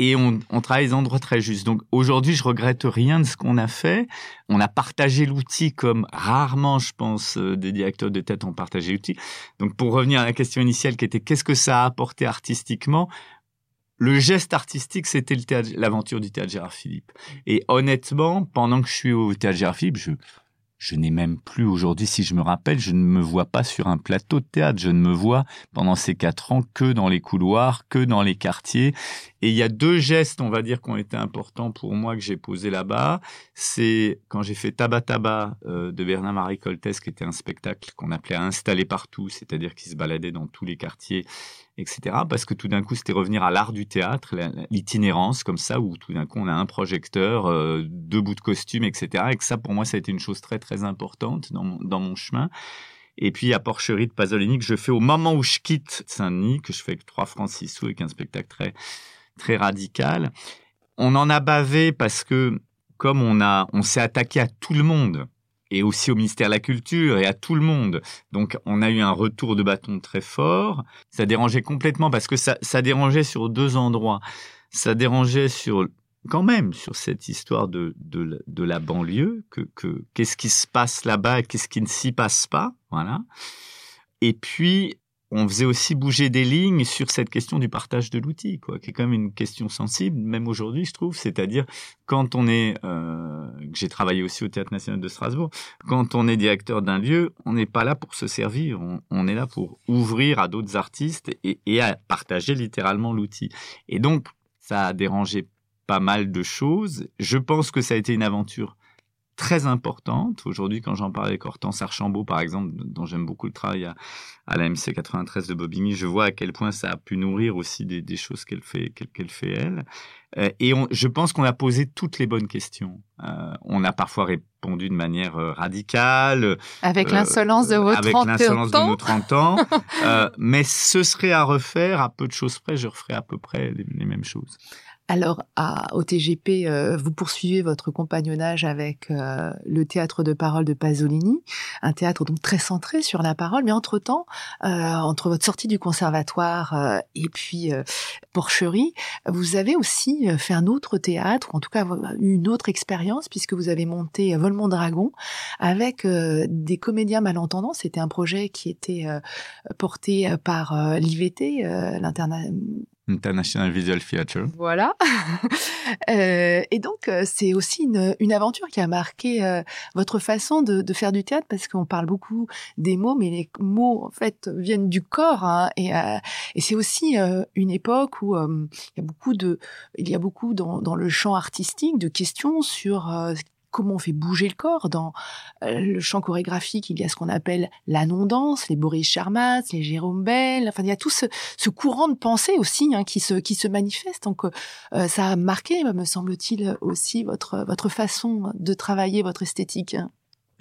et on, on travaille des endroits très justes. Donc aujourd'hui, je regrette rien de ce qu'on a fait. On a partagé l'outil comme rarement, je pense, euh, des directeurs de tête ont partagé l'outil. Donc pour revenir à la question initiale qui était qu'est-ce que ça a apporté artistiquement le geste artistique, c'était l'aventure du théâtre Gérard Philippe. Et honnêtement, pendant que je suis au théâtre Gérard Philippe, je, je n'ai même plus aujourd'hui, si je me rappelle, je ne me vois pas sur un plateau de théâtre. Je ne me vois pendant ces quatre ans que dans les couloirs, que dans les quartiers. Et il y a deux gestes, on va dire, qui ont été importants pour moi que j'ai posés là-bas. C'est quand j'ai fait Tabac euh, de Bernard-Marie Coltès, qui était un spectacle qu'on appelait à installer partout, c'est-à-dire qui se baladait dans tous les quartiers etc. Parce que tout d'un coup, c'était revenir à l'art du théâtre, l'itinérance comme ça, où tout d'un coup, on a un projecteur, euh, deux bouts de costume, etc. Et que ça, pour moi, ça a été une chose très, très importante dans mon, dans mon chemin. Et puis, à Porcherie de Pasolini, que je fais au moment où je quitte Saint-Denis, que je fais avec 3 francs 6 sous, avec un spectacle très, très radical. On en a bavé parce que, comme on on s'est attaqué à tout le monde, et aussi au ministère de la Culture et à tout le monde. Donc on a eu un retour de bâton très fort. Ça dérangeait complètement parce que ça, ça dérangeait sur deux endroits. Ça dérangeait sur quand même sur cette histoire de, de, la banlieue, que, que qu'est-ce qui se passe là-bas et qu'est-ce qui ne s'y passe pas, voilà. Et puis on faisait aussi bouger des lignes sur cette question du partage de l'outil, quoi, qui est quand même une question sensible, même aujourd'hui, je trouve. C'est-à-dire, quand on est, euh, j'ai travaillé aussi au Théâtre National de Strasbourg, quand on est directeur d'un lieu, on n'est pas là pour se servir, on, est là pour ouvrir à d'autres artistes et, et à partager littéralement l'outil. Et donc, ça a dérangé pas mal de choses. Je pense que ça a été une aventure très importante. Aujourd'hui, quand j'en parle avec Hortense Archambault, par exemple, dont j'aime beaucoup le travail à, à la MC 93 de Bobigny, je vois à quel point ça a pu nourrir aussi des, des choses qu'elle fait, qu'elle fait elle. Euh, et on, je pense qu'on a posé toutes les bonnes questions. Euh, on a parfois répondu de manière euh, radicale. Avec l'insolence de vos avec 30 l'insolence ans. de nos 30 ans. mais ce serait à refaire, à peu de choses près, je referais à peu près les, les mêmes choses. Alors, à, au TGP, euh, vous poursuivez votre compagnonnage avec euh, le théâtre de parole de Pasolini, un théâtre donc très centré sur la parole. Mais entre-temps, euh, entre votre sortie du conservatoire et puis Porcherie, vous avez aussi fait un autre théâtre, ou en tout cas une autre expérience, puisque vous avez monté Volmont Dragon avec des comédiens malentendants. C'était un projet qui était porté par l'IVT, l'international International Visual Theatre. Voilà. euh, et donc, euh, c'est aussi une, une, aventure qui a marqué euh, votre façon de, de, faire du théâtre, parce qu'on parle beaucoup des mots, mais les mots, en fait, viennent du corps. Hein, et, et c'est aussi une époque où il y a beaucoup de, il y a beaucoup dans, dans le champ artistique de questions sur comment on fait bouger le corps. Dans euh, le champ chorégraphique, il y a ce qu'on appelle la non-danse, les Boris Charmas, les Jérôme Bell. Enfin, il y a tout ce, ce courant de pensée aussi hein, qui se qui se manifeste. Donc, euh, ça a marqué, me semble-t-il, aussi votre votre façon de travailler, votre esthétique.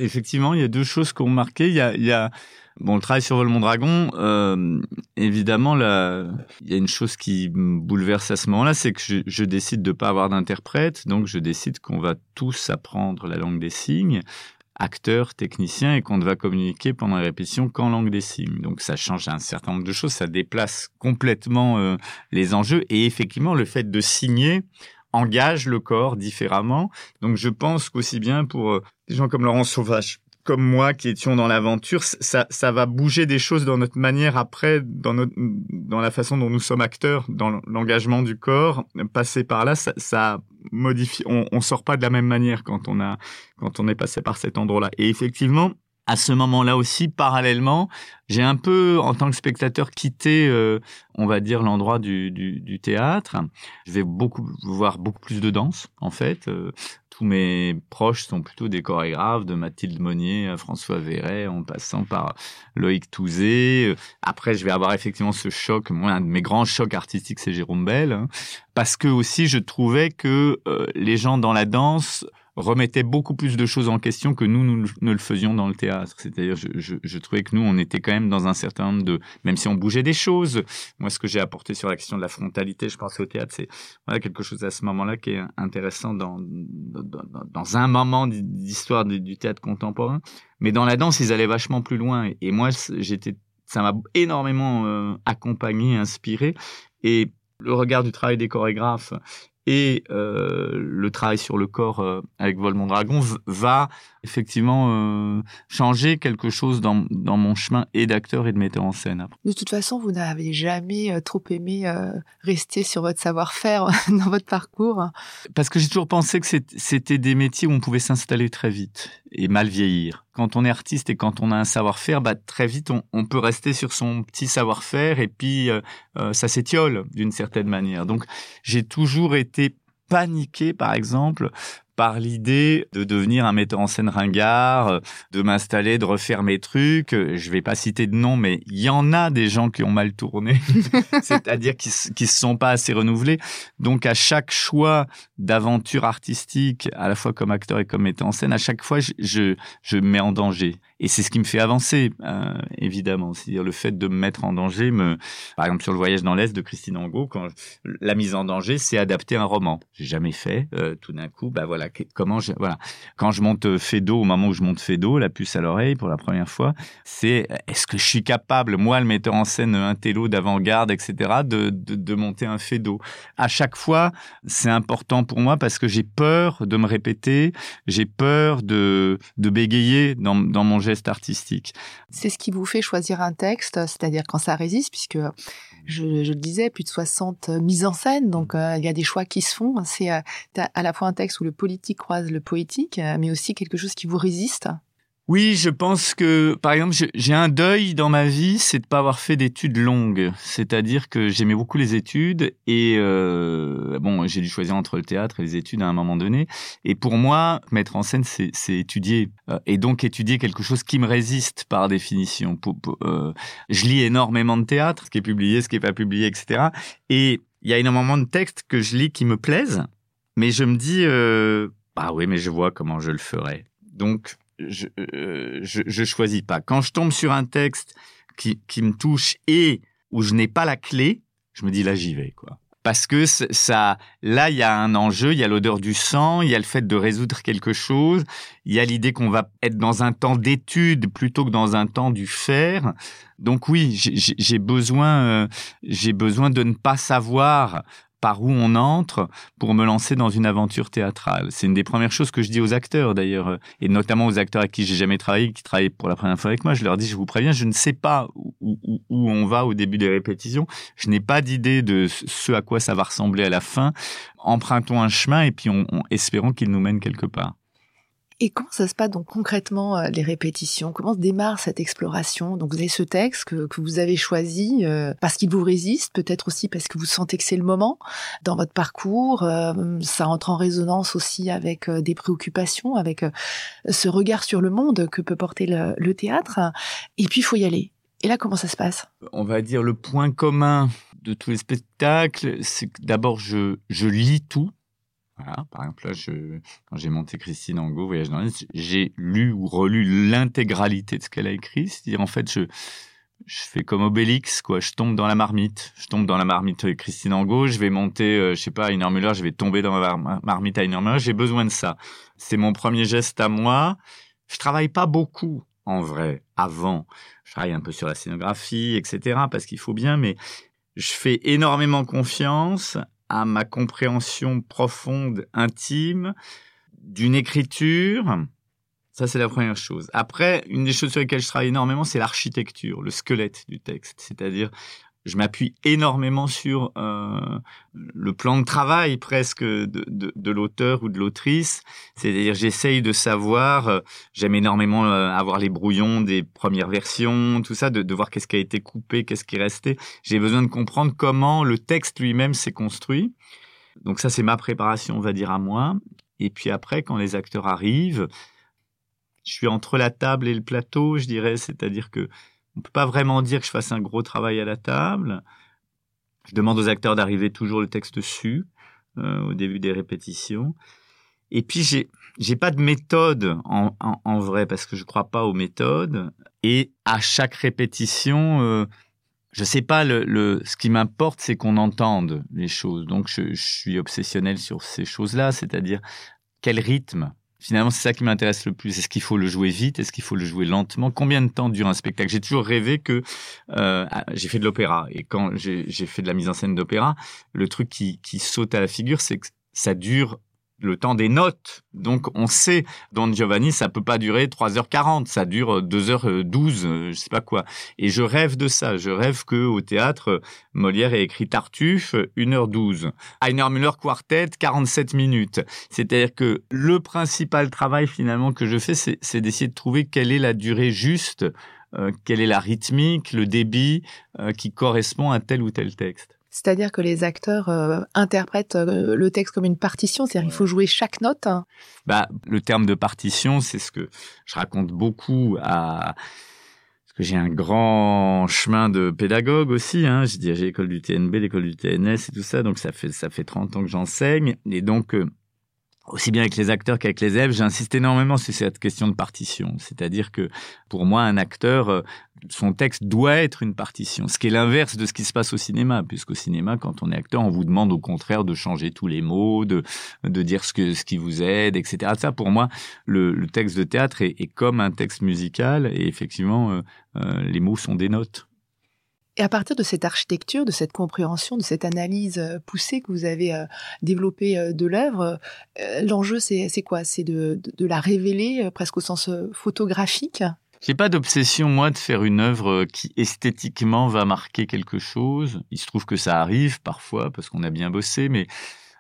Effectivement, il y a deux choses qui ont marqué. Il y a, il y a Bon, le travail sur Volmont Dragon, euh, évidemment, il y a une chose qui me bouleverse à ce moment-là, c'est que je, décide de pas avoir d'interprète, donc je décide qu'on va tous apprendre la langue des signes, acteurs, techniciens, et qu'on ne va communiquer pendant les répétitions qu'en langue des signes. Donc ça change un certain nombre de choses, ça déplace complètement euh, les enjeux, et effectivement, le fait de signer engage le corps différemment. Donc je pense qu'aussi bien pour euh, des gens comme Laurent Sauvage, comme moi qui étions dans l'aventure, ça, ça va bouger des choses dans notre manière après, dans, notre, dans la façon dont nous sommes acteurs, dans l'engagement du corps. Passer par là, ça, ça modifie. On, on sort pas de la même manière quand on a, quand on est passé par cet endroit-là. Et effectivement, à ce moment-là aussi, parallèlement, j'ai un peu, en tant que spectateur, quitté, euh, on va dire, l'endroit du, théâtre. Je vais beaucoup voir beaucoup plus de danse, en fait. Euh, tous mes proches sont plutôt des chorégraphes, de Mathilde Monnier à François Verret, en passant par Loïc Touzé. Après, je vais avoir effectivement ce choc. Moi, un de mes grands chocs artistiques, c'est Jérôme Bell, hein, parce que aussi, je trouvais que euh, les gens dans la danse remettait beaucoup plus de choses en question que nous, nous ne le faisions dans le théâtre. C'est-à-dire, je, je, je, trouvais que nous, on était quand même dans un certain nombre de... Même si on bougeait des choses, moi, ce que j'ai apporté sur la question de la frontalité, je pense au théâtre, c'est voilà, quelque chose à ce moment-là qui est intéressant dans, dans, dans un moment d'histoire du, du théâtre contemporain. Mais dans la danse, ils allaient vachement plus loin. Et moi, j'étais... Ça m'a énormément euh, accompagné, inspiré. Et le regard du travail des chorégraphes et euh, le travail sur le corps euh, avec Volmont Dragon va effectivement euh, changer quelque chose dans, dans mon chemin et d'acteur et de metteur en scène. De toute façon, vous n'avez jamais euh, trop aimé euh, rester sur votre savoir-faire dans votre parcours. Parce que j'ai toujours pensé que c'était des métiers où on pouvait s'installer très vite et mal vieillir. Quand on est artiste et quand on a un savoir-faire, bah, très vite on, on, peut rester sur son petit savoir-faire et puis euh, ça s'étiole d'une certaine manière. Donc j'ai toujours été paniqué, par exemple, par l'idée de devenir un metteur en scène ringard, de m'installer, de refaire mes trucs. Je vais pas citer de nom, mais il y en a des gens qui ont mal tourné, c'est-à-dire qui, qui se sont pas assez renouvelés. Donc à chaque choix d'aventure artistique, à la fois comme acteur et comme metteur en scène, à chaque fois je, je, je me mets en danger. Et c'est ce qui me fait avancer, euh, évidemment. C'est-à-dire le fait de me mettre en danger. Me... Par exemple, sur le voyage dans l'Est de Christine Angot, quand la mise en danger, c'est adapter un roman. J'ai jamais fait. Euh, tout d'un coup, bah voilà, comment je, voilà. Quand je monte Fedo, au moment où je monte Fedo, la puce à l'oreille pour la première fois, c'est est-ce que je suis capable, moi, le metteur en scène, un télo d'avant-garde, etc., de, de, de, monter un Fedo. À chaque fois, c'est important pour moi parce que j'ai peur de me répéter, j'ai peur de, de bégayer dans, dans mon geste artistique. C'est ce qui vous fait choisir un texte, c'est-à-dire quand ça résiste, puisque je, je, le disais, plus de 60 mises en scène, donc euh, il y a des choix qui se font. C'est euh, à la fois un texte où le politique croise le poétique, euh, mais aussi quelque chose qui vous résiste. Oui, je pense que, par exemple, j'ai un deuil dans ma vie, c'est de pas avoir fait d'études longues. C'est-à-dire que j'aimais beaucoup les études et euh, bon, j'ai dû choisir entre le théâtre et les études à un moment donné. Et pour moi, mettre en scène, c'est étudier euh, et donc étudier quelque chose qui me résiste par définition. Euh, je lis énormément de théâtre, ce qui est publié, ce qui est pas publié, etc. Et il y a énormément de textes que je lis qui me plaisent, mais je me dis, euh, bah oui, mais je vois comment je le ferais. Donc je, euh, je, choisis pas. Quand je tombe sur un texte qui, qui me touche et où je n'ai pas la clé, je me dis là j'y vais quoi. Parce que ça, là il y a un enjeu, il y a l'odeur du sang, il y a le fait de résoudre quelque chose, il y a l'idée qu'on va être dans un temps d'étude plutôt que dans un temps du faire. Donc oui, j'ai besoin, euh, j'ai besoin de ne pas savoir par où on entre pour me lancer dans une aventure théâtrale. C'est une des premières choses que je dis aux acteurs d'ailleurs, et notamment aux acteurs avec qui j'ai jamais travaillé, qui travaillent pour la première fois avec moi. Je leur dis, je vous préviens, je ne sais pas où, on va au début des répétitions. Je n'ai pas d'idée de ce à quoi ça va ressembler à la fin. Empruntons un chemin et puis on, on espérons qu'il nous mène quelque part. Et comment ça se passe donc concrètement euh, les répétitions? Comment se démarre cette exploration? Donc vous avez ce texte que, vous avez choisi euh, parce qu'il vous résiste, peut-être aussi parce que vous sentez que c'est le moment dans votre parcours. Euh, ça entre en résonance aussi avec des préoccupations, avec ce regard sur le monde que peut porter le, le théâtre. Et puis il faut y aller. Et là, comment ça se passe? On va dire le point commun de tous les spectacles, c'est que d'abord je, je lis tout par exemple, là, je, quand j'ai monté Christine Angot, Voyage dans l'Est, j'ai lu ou relu l'intégralité de ce qu'elle a écrit. C'est-à-dire, en fait, je, fais comme Obélix, quoi. Je tombe dans la marmite. Je tombe dans la marmite de Christine Angot. Je vais monter, euh, je sais pas, à une heure. Je vais tomber dans la marmite à une heure. J'ai besoin de ça. C'est mon premier geste à moi. Je travaille pas beaucoup, en vrai, avant. Je travaille un peu sur la scénographie, etc., parce qu'il faut bien, mais je fais énormément confiance à ma compréhension profonde, intime d'une écriture. Ça, c'est la première chose. Après, une des choses sur lesquelles je travaille énormément, c'est l'architecture, le squelette du texte. C'est-à-dire, je m'appuie énormément sur euh, le plan de travail presque de, de, l'auteur ou de l'autrice. C'est-à-dire j'essaye de savoir, euh, j'aime énormément euh, avoir les brouillons des premières versions, tout ça, de, de voir qu'est-ce qui a été coupé, qu'est-ce qui est resté. J'ai besoin de comprendre comment le texte lui-même s'est construit. Donc ça, c'est ma préparation, on va dire, à moi. Et puis après, quand les acteurs arrivent, je suis entre la table et le plateau, je dirais, c'est-à-dire que on peut pas vraiment dire que je fasse un gros travail à la table. Je demande aux acteurs d'arriver toujours le texte dessus euh, au début des répétitions. Et puis j'ai j'ai pas de méthode en, en, vrai parce que je crois pas aux méthodes. Et à chaque répétition, euh, je sais pas le, le ce qui m'importe c'est qu'on entende les choses. Donc je, je suis obsessionnel sur ces choses-là, c'est-à-dire quel rythme Finalement, c'est ça qui m'intéresse le plus. Est-ce qu'il faut le jouer vite? Est-ce qu'il faut le jouer lentement? Combien de temps dure un spectacle? J'ai toujours rêvé que euh, ah, j'ai fait de l'opéra. Et quand j'ai fait de la mise en scène d'opéra, le truc qui, qui saute à la figure, c'est que ça dure le temps des notes. Donc on sait, Don Giovanni, ça peut pas durer 3h40, ça dure 2h12, euh, je sais pas quoi. Et je rêve de ça, je rêve que au théâtre, Molière ait écrit Tartuffe 1h12. Heiner Müller Quartet 47 minutes. C'est-à-dire que le principal travail finalement que je fais, c'est d'essayer de trouver quelle est la durée juste, euh, quelle est la rythmique, le débit euh, qui correspond à tel ou tel texte. C'est-à-dire que les acteurs euh, interprètent euh, le texte comme une partition, c'est-à-dire qu'il faut jouer chaque note. Hein. Bah, le terme de partition, c'est ce que je raconte beaucoup à parce que j'ai un grand chemin de pédagogue aussi. Hein. J'ai l'école du TNB, l'école du TNS et tout ça, donc ça fait ça fait 30 ans que j'enseigne et donc euh, aussi bien avec les acteurs qu'avec les élèves, j'insiste énormément sur cette question de partition. C'est-à-dire que pour moi, un acteur, euh, son texte doit être une partition, ce qui est l'inverse de ce qui se passe au cinéma, puisqu'au cinéma, quand on est acteur, on vous demande au contraire de changer tous les mots, de, de dire ce, que, ce qui vous aide, etc. Ça, pour moi, le, texte de théâtre est, comme un texte musical, et effectivement, euh, euh, les mots sont des notes. Et à partir de cette architecture, de cette compréhension, de cette analyse euh, poussée que vous avez euh, développée euh, de l'œuvre, l'enjeu c'est quoi? C'est de, la révéler presque au sens photographique? J'ai pas d'obsession, moi, de faire une œuvre qui esthétiquement va marquer quelque chose. Il se trouve que ça arrive parfois parce qu'on a bien bossé, mais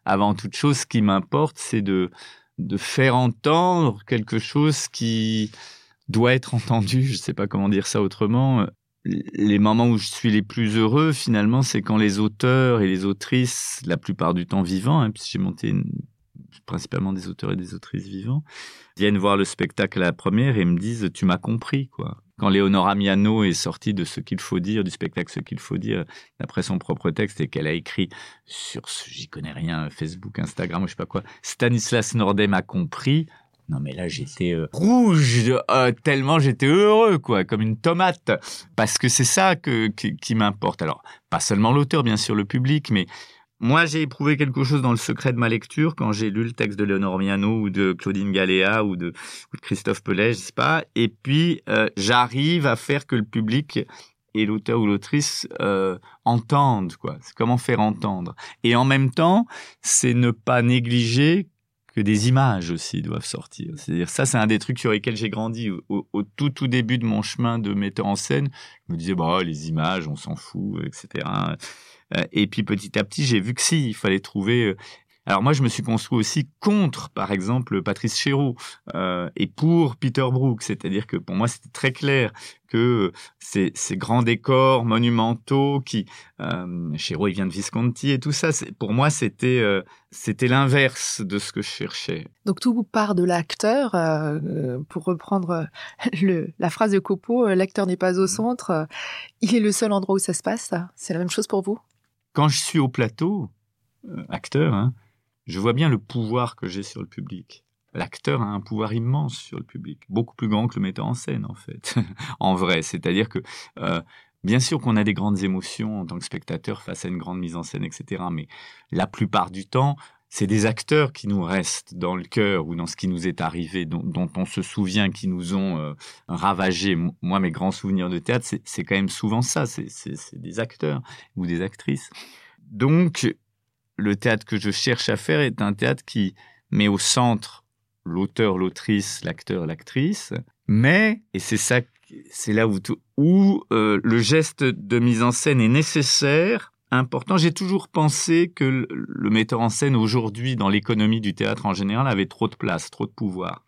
avant toute chose, ce qui m'importe, c'est de, faire entendre quelque chose qui doit être entendu. Je sais pas comment dire ça autrement les moments où je suis les plus heureux, finalement, c'est quand les auteurs et les autrices, la plupart du temps vivants, hein, puisque j'ai monté principalement des auteurs et des autrices vivants, viennent voir le spectacle à la première et me disent Tu m'as compris, quoi. Quand Léonora Miano est sortie de ce qu'il faut dire, du spectacle Ce qu'il faut dire, d'après son propre texte, et qu'elle a écrit sur ce, j'y connais rien, Facebook, Instagram, je sais pas quoi, Stanislas Nordet m'a compris, non mais là j'étais euh, rouge euh, tellement j'étais heureux quoi, comme une tomate parce que c'est ça que, qui m'importe. Alors pas seulement l'auteur bien sûr le public mais moi, j'ai éprouvé quelque chose dans le secret de ma lecture quand j'ai lu le texte de Léonore Miano ou de Claudine Galéa ou de, Christophe Pellet, je sais pas. Et puis, euh, j'arrive à faire que le public et l'auteur ou l'autrice entendent, quoi. C'est comment faire entendre. Et en même temps, c'est ne pas négliger que des images aussi doivent sortir. C'est-à-dire ça, c'est un des trucs sur lesquels j'ai grandi au, tout tout début de mon chemin de metteur en scène. Je me disais bah les images, on s'en fout, etc. Euh, et puis petit à petit, j'ai vu que si, il fallait trouver euh, alors moi, je me suis construit aussi contre, par exemple, Patrice Chéreau euh, et pour Peter Brook. C'est-à-dire que pour moi, c'était très clair que ces, ces, grands décors monumentaux qui... Euh, Chéreau, il vient de Visconti et tout ça, pour moi, c'était euh, c'était l'inverse de ce que je cherchais. Donc tout part de l'acteur. Euh, pour reprendre le, la phrase de Copo, l'acteur n'est pas au centre. Il est le seul endroit où ça se passe. C'est la même chose pour vous? Quand je suis au plateau, acteur, hein, je vois bien le pouvoir que j'ai sur le public. L'acteur a un pouvoir immense sur le public, beaucoup plus grand que le metteur en scène en fait, en vrai. C'est-à-dire que euh, bien sûr qu'on a des grandes émotions en tant que spectateur face à une grande mise en scène, etc. Mais la plupart du temps, c'est des acteurs qui nous restent dans le cœur ou dans ce qui nous est arrivé, dont, on se souvient, qui nous ont euh, ravagé. Moi, mes grands souvenirs de théâtre, c'est quand même souvent ça, c'est des acteurs ou des actrices. Donc, le théâtre que je cherche à faire est un théâtre qui met au centre l'auteur, l'autrice, l'acteur, l'actrice, mais, et c'est ça, c'est là où, où euh, le geste de mise en scène est nécessaire, important. J'ai toujours pensé que le metteur en scène aujourd'hui, dans l'économie du théâtre en général, avait trop de place, trop de pouvoir.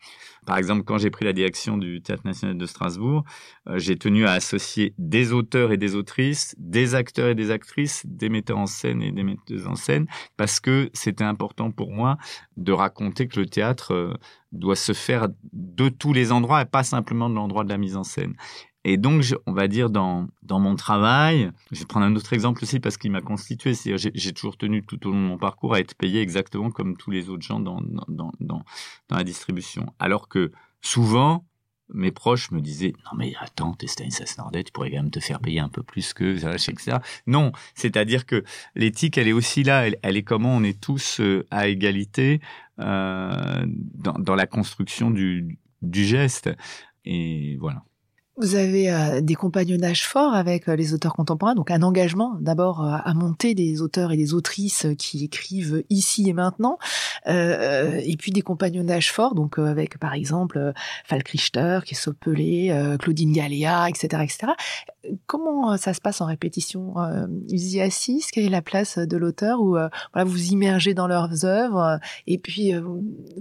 Par exemple, quand j'ai pris la direction du Théâtre national de Strasbourg, euh, j'ai tenu à associer des auteurs et des autrices, des acteurs et des actrices, des metteurs en scène et des metteuses en scène, parce que c'était important pour moi de raconter que le théâtre euh, doit se faire de tous les endroits et pas simplement de l'endroit de la mise en scène. Et donc, on va dire, dans, dans mon travail, je vais prendre un autre exemple aussi parce qu'il m'a constitué. C'est-à-dire, j'ai toujours tenu tout au long de mon parcours à être payé exactement comme tous les autres gens dans, dans, dans, la distribution. Alors que souvent, mes proches me disaient non mais attends t'es Stanislas Nordet tu pourrais quand même te faire payer un peu plus que etc non c'est-à-dire que l'éthique elle est aussi là elle, est comment on est tous euh, à égalité euh, dans, dans la construction du, du geste et voilà vous avez euh, des compagnonnages forts avec euh, les auteurs contemporains, donc un engagement d'abord euh, à monter des auteurs et des autrices qui écrivent ici et maintenant, et puis des compagnonnages forts, donc avec par exemple Falk Richter, qui Pelé, Claudine Galéa, etc., etc. Comment ça se passe en répétition Vous y assistez Quelle est la place de l'auteur Ou voilà, vous immergez dans leurs œuvres et puis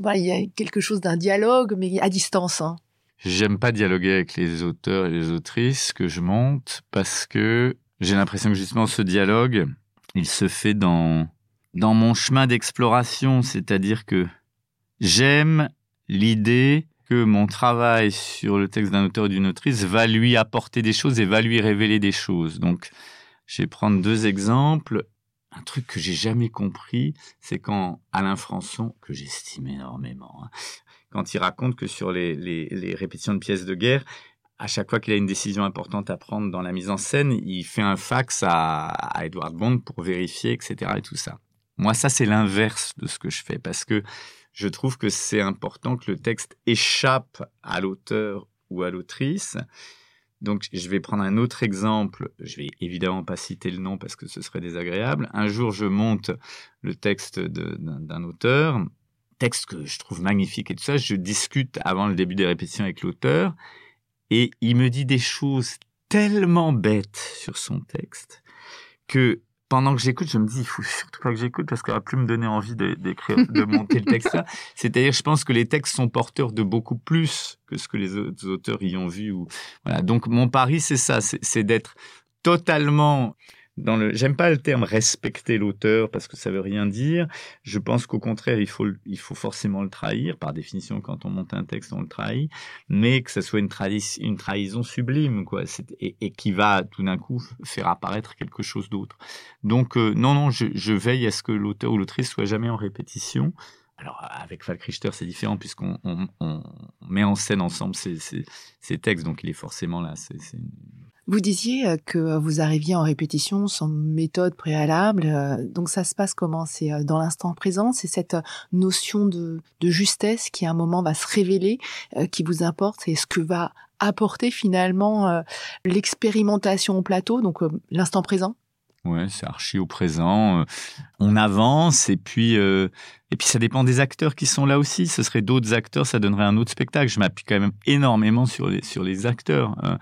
voilà, il y a quelque chose d'un dialogue, mais à distance. Hein. J'aime pas dialoguer avec les auteurs et les autrices que je monte parce que j'ai l'impression que justement ce dialogue, il se fait dans, dans mon chemin d'exploration, c'est-à-dire que j'aime l'idée que mon travail sur le texte d'un auteur ou d'une autrice va lui apporter des choses et va lui révéler des choses. Donc, je vais prendre deux exemples. un truc que j'ai jamais compris, c'est quand Alain Françon, que j'estime énormément, hein, quand il raconte que sur les, répétitions de pièces de guerre, à chaque fois qu'il a une décision importante à prendre dans la mise en scène, il fait un fax à, à Edward Bond pour vérifier, etc. et tout ça. Moi, ça, c'est l'inverse de ce que je fais parce que je trouve que c'est important que le texte échappe à l'auteur ou à l'autrice. Donc, je vais prendre un autre exemple. Je vais évidemment pas citer le nom parce que ce serait désagréable. Un jour, je monte le texte d'un auteur, texte que je trouve magnifique et tout ça. Je discute avant le début des répétitions avec l'auteur et il me dit des choses tellement bêtes sur son texte que pendant que j'écoute, je me dis, il faut surtout pas que j'écoute parce qu'il va plus me donner envie d'écrire, de, monter le texte là. C'est-à-dire, je pense que les textes sont porteurs de beaucoup plus que ce que les autres auteurs y ont vu. Ou voilà. Donc mon pari, c'est ça, c'est d'être totalement j'aime pas le terme respecter l'auteur parce que ça veut rien dire. Je pense qu'au contraire il faut il faut forcément le trahir. Par définition quand on monte un texte on le trahit. Mais que ça soit une, une trahison sublime quoi. Et, qui va tout d'un coup faire apparaître quelque chose d'autre. Donc euh, non non je, veille à ce que l'auteur ou l'autrice soit jamais en répétition. Alors avec Falk Richter, c'est différent puisqu'on on, met en scène ensemble ces, ces, textes, donc il est forcément là. Vous disiez euh, que vous arriviez en répétition sans méthode préalable. Euh, donc ça se passe comment? C'est euh, dans l'instant présent? C'est cette notion de, justesse qui à un moment va se révéler, qui vous importe? C'est ce que va apporter finalement l'expérimentation au plateau, donc l'instant présent? Ouais, c'est archi au présent. Euh, on avance et puis euh, et puis ça dépend des acteurs qui sont là aussi. Ce serait d'autres acteurs, ça donnerait un autre spectacle. Je m'appuie quand même énormément sur les sur les acteurs. Euh,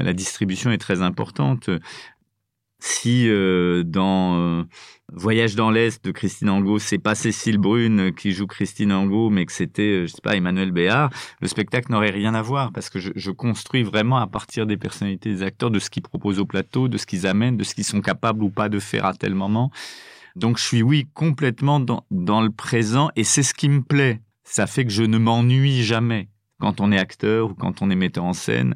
la distribution est très importante si euh, dans euh, Voyage dans l'Est de Christine Angot, c'est pas Cécile Brune qui joue Christine Angot, mais que c'était, euh, je sais pas, Emmanuel Béard, le spectacle n'aurait rien à voir parce que je, construis vraiment à partir des personnalités des acteurs, de ce qu'ils proposent au plateau, de ce qu'ils amènent, de ce qu'ils sont capables ou pas de faire à tel moment. Donc je suis, oui, complètement dans, dans le présent et c'est ce qui me plaît. Ça fait que je ne m'ennuie jamais quand on est acteur ou quand on est metteur en scène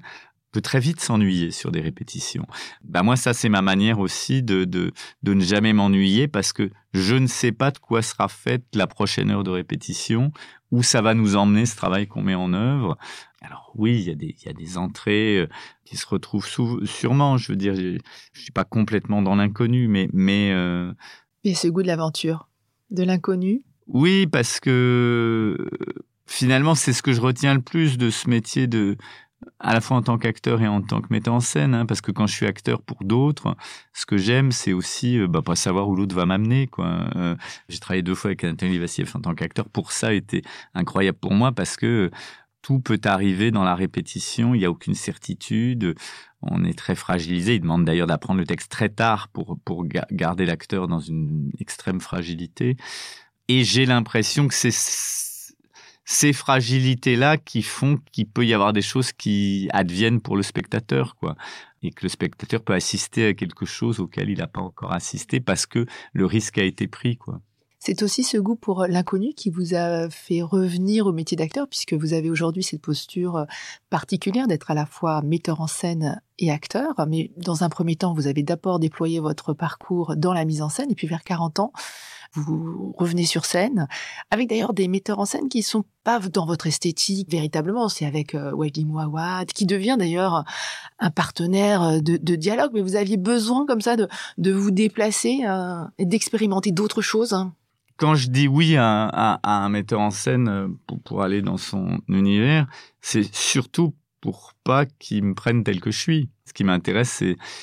peut très vite s'ennuyer sur des répétitions. Bah moi ça c'est ma manière aussi de, de, de ne jamais m'ennuyer parce que je ne sais pas de quoi sera faite la prochaine heure de répétition, où ça va nous emmener ce travail qu'on met en œuvre. Alors oui, il y a des, il y a des entrées euh, qui se retrouvent sûrement, je veux dire, je, je suis pas complètement dans l'inconnu, mais... mais euh... Il y a ce goût de l'aventure, de l'inconnu? Oui, parce que finalement, c'est ce que je retiens le plus de ce métier de, à la fois en tant qu'acteur et en tant que metteur en scène, hein, parce que quand je suis acteur pour d'autres, ce que j'aime, c'est aussi euh, bah, pas savoir où l'autre va m'amener. Euh, j'ai travaillé deux fois avec Anthony Vassiev en tant qu'acteur. Pour ça, été incroyable pour moi parce que tout peut arriver dans la répétition. Il n'y a aucune certitude. On est très fragilisé. Il demande d'ailleurs d'apprendre le texte très tard pour pour garder l'acteur dans une extrême fragilité. Et j'ai l'impression que c'est ces fragilités-là qui font qu'il peut y avoir des choses qui adviennent pour le spectateur, quoi. Et que le spectateur peut assister à quelque chose auquel il n'a pas encore assisté parce que le risque a été pris, quoi. C'est aussi ce goût pour l'inconnu qui vous a fait revenir au métier d'acteur, puisque vous avez aujourd'hui cette posture particulière d'être à la fois metteur en scène et acteur. Mais dans un premier temps, vous avez d'abord déployé votre parcours dans la mise en scène, et puis vers 40 ans, vous revenez sur scène, avec d'ailleurs des metteurs en scène qui sont pas dans votre esthétique véritablement, c'est avec euh, Wadi qui devient d'ailleurs un partenaire euh, de, dialogue, mais vous aviez besoin comme ça de, vous déplacer euh, et d'expérimenter d'autres choses hein. quand je dis oui à, un metteur en scène euh, pour, pour aller dans son univers, c'est surtout pour pas qu'il me prenne tel que je suis. Ce qui m'intéresse,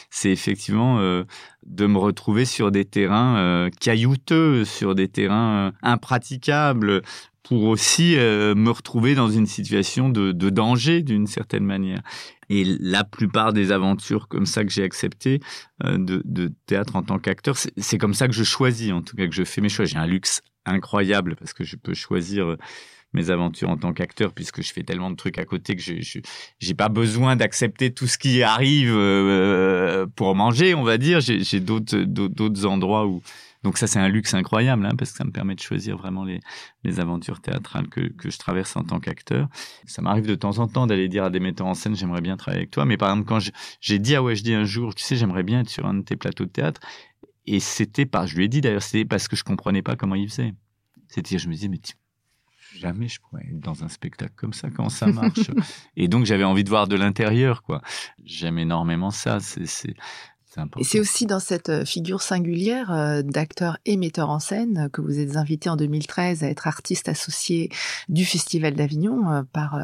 c'est, effectivement euh, de me retrouver sur des terrains euh, caillouteux, sur des terrains euh, impraticables, pour aussi me retrouver dans une situation de, danger d'une certaine manière. Et la plupart des aventures comme ça que j'ai acceptées de, de, théâtre en tant qu'acteur, c'est comme ça que je choisis, en tout cas que je fais mes choix. J'ai un luxe incroyable parce que je peux choisir mes aventures en tant qu'acteur puisque je fais tellement de trucs à côté que je j'ai pas besoin d'accepter tout ce qui arrive euh, pour manger on va dire j'ai d'autres endroits où donc ça c'est un luxe incroyable hein, parce que ça me permet de choisir vraiment les aventures théâtrales que je traverse en tant qu'acteur ça m'arrive de temps en temps d'aller dire à des metteurs en scène j'aimerais bien travailler avec toi mais par exemple quand j'ai dit à Weshdi un jour tu sais j'aimerais bien être sur un de tes plateaux de théâtre et c'était pas, je lui ai dit d'ailleurs, c'était parce que je comprenais pas comment il faisait. C'est-à-dire, je me disais, mais jamais je pourrais être dans un spectacle comme ça, comment ça marche. et donc, j'avais envie de voir de l'intérieur, quoi. J'aime énormément ça. C'est, et c'est aussi dans cette euh, figure singulière euh, d'acteur et metteur en scène que vous êtes invité en 2013 à être artiste associé du Festival d'Avignon euh, par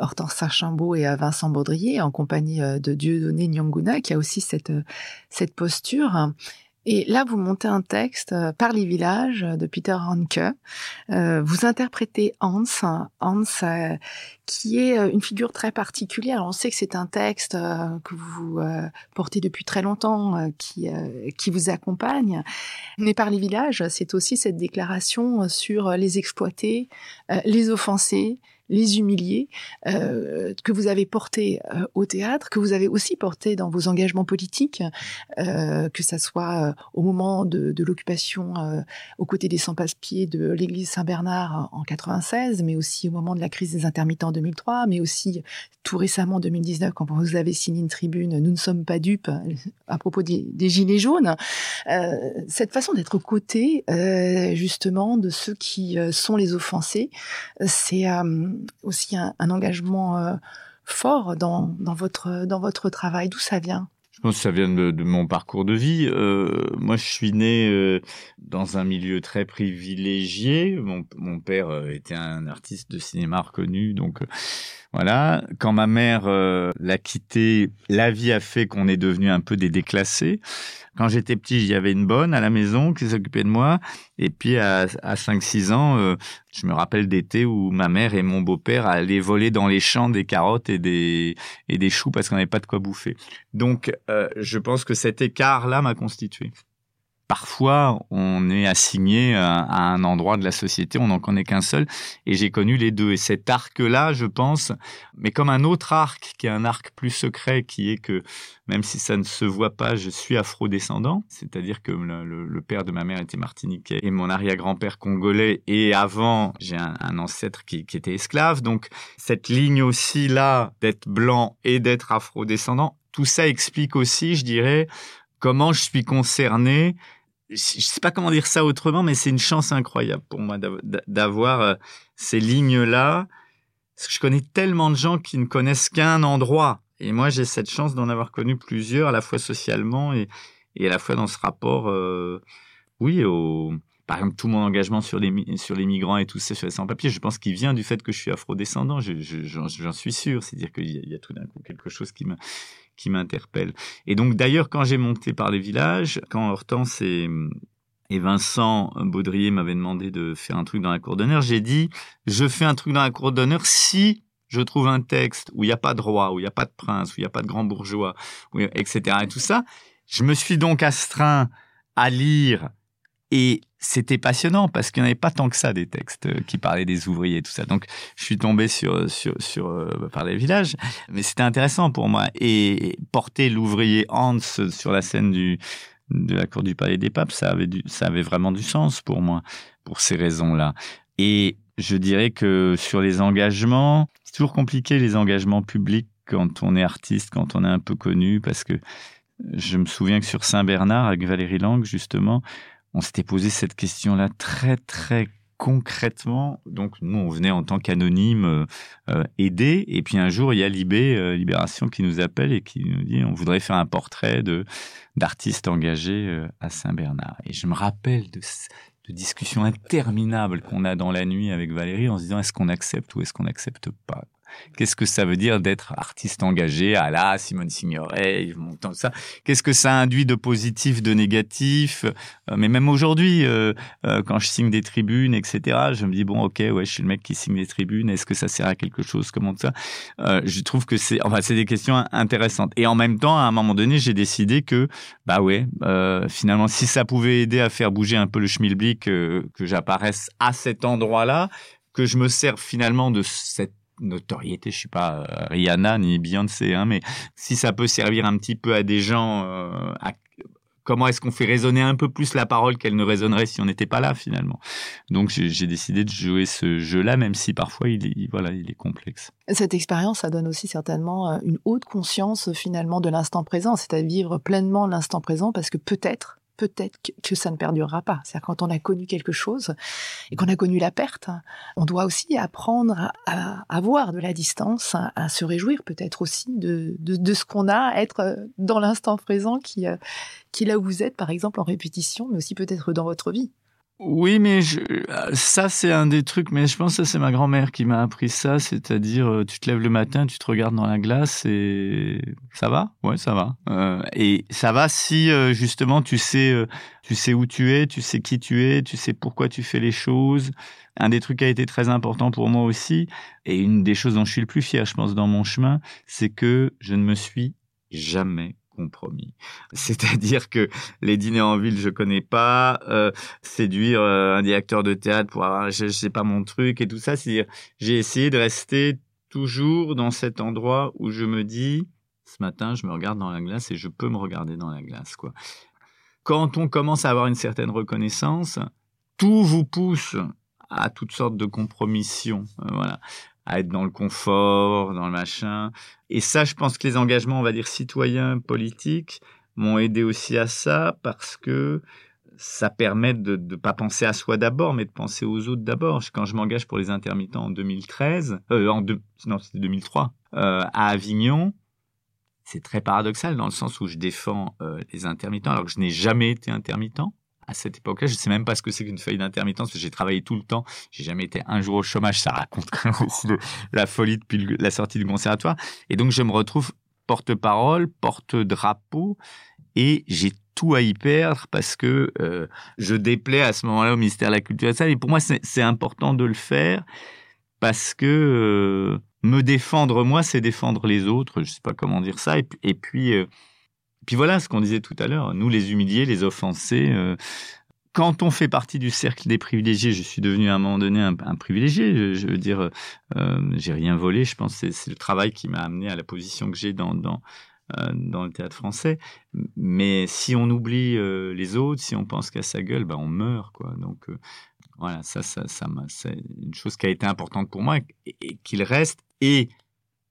Hortense Sarchambault et Vincent Baudrier en compagnie de Dieudonné Nyanguna qui a aussi cette, cette posture. Et là, vous montez un texte euh, par les villages de Peter Hanke. Euh, vous interprétez Hans, Hans euh, qui est une figure très particulière. on sait que c'est un texte que vous portez depuis très longtemps, qui, qui vous accompagne. Mais par les villages, c'est aussi cette déclaration sur les exploités, les offensés, les humiliés, euh, que vous avez porté euh, au théâtre, que vous avez aussi porté dans vos engagements politiques, euh, que ça soit au moment de, l'occupation aux côtés des sans-passe-pieds de l'église Saint-Bernard en 96, mais aussi au moment de la crise des intermittents en 2003, mais aussi tout récemment en 2019 quand vous avez signé une tribune Nous ne sommes pas dupes à propos des, gilets jaunes. cette façon d'être aux côtés justement de ceux qui sont les offensés, c'est aussi un, engagement euh, fort dans, votre, dans votre travail. D'où ça vient? Je pense que ça vient de, mon parcours de vie. Euh, moi, je suis né euh, dans un milieu très privilégié. Mon, mon père était un artiste de cinéma reconnu, donc voilà. Quand ma mère l'a quitté, la vie a fait qu'on est devenu un peu des déclassés. Quand j'étais petit, il y avait une bonne à la maison qui s'occupait de moi. Et puis à, à 5-6 ans, euh, je me rappelle d'été où ma mère et mon beau-père allaient voler dans les champs des carottes et des, et des choux parce qu'on n'avait pas de quoi bouffer. Donc euh, je pense que cet écart-là m'a constitué parfois on est assigné à, un endroit de la société, on n'en connaît qu'un seul, et j'ai connu les deux. Et cet arc-là, je pense, mais comme un autre arc, qui est un arc plus secret, qui est que même si ça ne se voit pas, je suis afro-descendant, c'est-à-dire que le, père de ma mère était martiniquais et mon arrière-grand-père congolais, et avant j'ai un, ancêtre qui, qui était esclave, donc cette ligne aussi là d'être blanc et d'être afro-descendant, tout ça explique aussi, je dirais, comment je suis concerné je sais pas comment dire ça autrement, mais c'est une chance incroyable pour moi d'avoir euh, ces lignes-là. Parce que je connais tellement de gens qui ne connaissent qu'un endroit. Et moi, j'ai cette chance d'en avoir connu plusieurs, à la fois socialement et, à la fois dans ce rapport, euh, oui, au, par exemple, tout mon engagement sur les, migrants et tout ça, sur les sans-papiers, je pense qu'il vient du fait que je suis afro-descendant. J'en suis sûr. C'est-à-dire qu'il y, y, a tout d'un coup quelque chose qui me, qui m'interpelle. Et donc d'ailleurs, quand j'ai monté par les villages, quand Hortense et, et Vincent Baudrier m'avaient demandé de faire un truc dans la cour d'honneur, j'ai dit, je fais un truc dans la cour d'honneur si je trouve un texte où il n'y a pas de roi, où il n'y a pas de prince, où il n'y a pas de grand bourgeois, etc. Et tout ça. Je me suis donc astreint à lire et c'était passionnant parce qu'il n'y en avait pas tant que ça des textes euh, qui parlaient des ouvriers et tout ça. Donc je suis tombé sur sur sur euh, par les villages, mais c'était intéressant pour moi et porter l'ouvrier Hans sur la scène du de la cour du Palais des Papes, ça avait du, ça avait vraiment du sens pour moi pour ces raisons-là. Et je dirais que sur les engagements, c'est toujours compliqué les engagements publics quand on est artiste, quand on est un peu connu parce que je me souviens que sur Saint-Bernard avec Valérie Lang justement, on s'était posé cette question-là très très concrètement. Donc nous, on venait en tant qu'anonyme euh, euh, aider, et puis un jour, il y a Libé, euh, Libération, qui nous appelle et qui nous dit on voudrait faire un portrait de d'artistes engagés à Saint-Bernard. Et je me rappelle de, de discussions interminables qu'on a dans la nuit avec Valérie en se disant est-ce qu'on accepte ou est-ce qu'on n'accepte pas? Qu'est-ce que ça veut dire d'être artiste engagé à la Simone Signoret, montant ça? Qu'est-ce que ça induit de positif, de négatif? Euh, Mais même aujourd'hui, euh, euh, quand je signe des tribunes, etc., je me dis bon, ok, ouais, je suis le mec qui signe des tribunes. Est-ce que ça sert à quelque chose? Comment ça? Je trouve que c'est, enfin, c'est des questions intéressantes. Et en même temps, à un moment donné, j'ai décidé que, bah ouais, finalement, si ça pouvait aider à faire bouger un peu le schmilblick, que j'apparaisse à cet endroit-là, que je me sers finalement de cette notoriété, je suis pas euh, Rihanna ni Beyoncé, hein, mais si ça peut servir un petit peu à des gens, euh, comment est-ce qu'on fait résonner un peu plus la parole qu'elle ne résonnerait si on n'était pas là finalement. Donc j'ai décidé de jouer ce jeu-là, même si parfois il est, voilà, il est complexe. Cette expérience, ça donne aussi certainement euh, une haute conscience finalement de l'instant présent, c'est-à-dire vivre pleinement l'instant présent, parce que peut-être peut-être que, ça ne perdurera pas. C'est-à-dire quand on a connu quelque chose et qu'on a connu la perte, on doit aussi apprendre à, avoir de la distance, à, se réjouir peut-être aussi de, de, ce qu'on a, être dans l'instant présent qui, euh, qui là où vous êtes, par exemple en répétition, mais aussi peut-être dans votre vie. Oui, mais je, ça c'est un des trucs, mais je pense que c'est ma grand-mère qui m'a appris ça, c'est-à-dire euh, tu te lèves le matin, tu te regardes dans la glace et ça va, ouais ça va. Euh, et ça va si euh, justement tu sais, tu sais où tu es, tu sais qui tu es, tu sais pourquoi tu fais les choses. Un des trucs qui a été très important pour moi aussi, et une des choses dont je suis le plus fier, je pense, dans mon chemin, c'est que je ne me suis jamais C'est-à-dire que les dîners en ville, je connais pas. Euh, séduire euh, un directeur de théâtre pour avoir, je, sais pas mon truc et tout ça. C'est j'ai essayé de rester toujours dans cet endroit où je me dis, ce matin, je me regarde dans la glace et je peux me regarder dans la glace, quoi. Quand on commence à avoir une certaine reconnaissance, tout vous pousse à toutes sortes de compromissions. Euh, voilà à être dans le confort, dans le machin. Et ça, je pense que les engagements, on va dire, citoyens, politiques, m'ont aidé aussi à ça parce que ça permet de ne pas penser à soi d'abord, mais de penser aux autres d'abord. Quand je m'engage pour les intermittents en 2013, euh, non, c'était 2003, euh, à Avignon, c'est très paradoxal dans le sens où je défends euh, les intermittents alors que je n'ai jamais été intermittent à cette époque-là. Je ne sais même pas ce que c'est qu'une feuille d'intermittence, j'ai travaillé tout le temps. J'ai jamais été un jour au chômage. Ça raconte aussi la folie depuis la sortie du conservatoire. Et donc, je me retrouve porte-parole, porte-drapeau, et j'ai tout à y perdre parce que euh, je déplais à ce moment-là au ministère de la Culture et ça. Et pour moi, c'est important de le faire parce que euh, me défendre moi, c'est défendre les autres. Je sais pas comment dire ça. Et, puis, euh, puis voilà ce qu'on disait tout à l'heure, nous les humiliés, les offensés. Euh, quand on fait partie du cercle des privilégiés, je suis devenu à un moment donné un, privilégié. Je, veux dire, euh, j'ai rien volé. Je pense que c'est le travail qui m'a amené à la position que j'ai dans, euh, le théâtre français. Mais si on oublie les autres, si on pense qu'à sa gueule, ben on meurt, quoi. Donc voilà, ça, ça, ça c'est une chose qui a été importante pour moi et qu'il reste. Et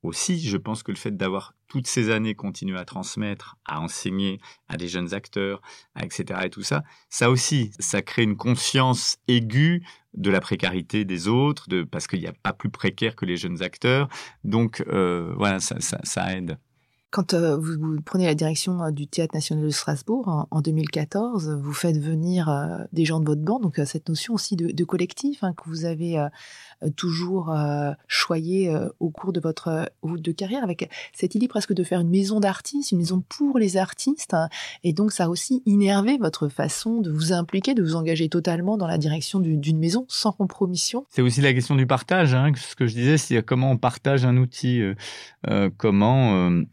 aussi, je pense que le fait d'avoir toutes ces années continué à transmettre, à enseigner à des jeunes acteurs, etc. et tout ça, ça aussi, ça crée une conscience aiguë de la précarité des autres, de, parce qu'il n'y a pas plus précaire que les jeunes acteurs. Donc euh, voilà, ça, ça, ça aide. Quand euh, vous, prenez la direction euh, du Théâtre national de Strasbourg en, 2014, vous faites venir euh, des gens de votre bande, donc cette notion aussi de, collectif hein, que vous avez toujours choyé au cours de votre de carrière, avec cette idée presque de faire une maison d'artistes, une maison pour les artistes, hein, et donc ça a aussi innervé votre façon de vous impliquer, de vous engager totalement dans la direction d'une maison sans compromission. C'est aussi la question du partage, hein, ce que je disais, c'est comment on partage un outil, comment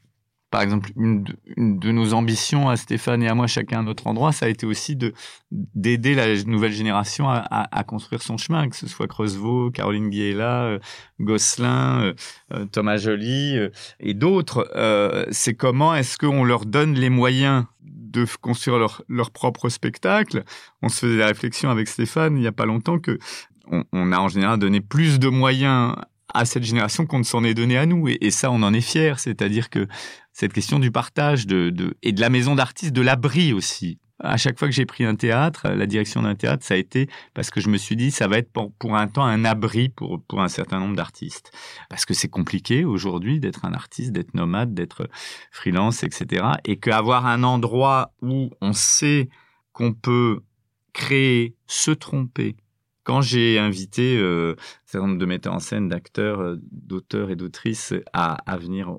par exemple, une de, nos ambitions à Stéphane et à moi, chacun à notre endroit, ça a été aussi de d'aider la nouvelle génération à, construire son chemin, que ce soit Creusevaux, Caroline Guiella, euh, Gosselin, euh, euh, Thomas Joly et d'autres. c'est comment est-ce qu'on leur donne les moyens de construire leur, leur propre spectacle? On se faisait la réflexion avec Stéphane il n'y a pas longtemps que on, a en général donné plus de moyens à cette génération qu'on ne s'en est donné à nous. Et, ça, on en est fier. C'est-à-dire que cette question du partage de, de et de la maison d'artistes, de l'abri aussi. À chaque fois que j'ai pris un théâtre, la direction d'un théâtre, ça a été parce que je me suis dit ça va être pour, pour un temps un abri pour pour un certain nombre d'artistes parce que c'est compliqué aujourd'hui d'être un artiste, d'être nomade, d'être freelance, etc. Et qu'avoir un endroit où on sait qu'on peut créer, se tromper, quand j'ai invité euh, un certain nombre de metteurs en scène, d'acteurs, euh, d'auteurs et d'autrices à, venir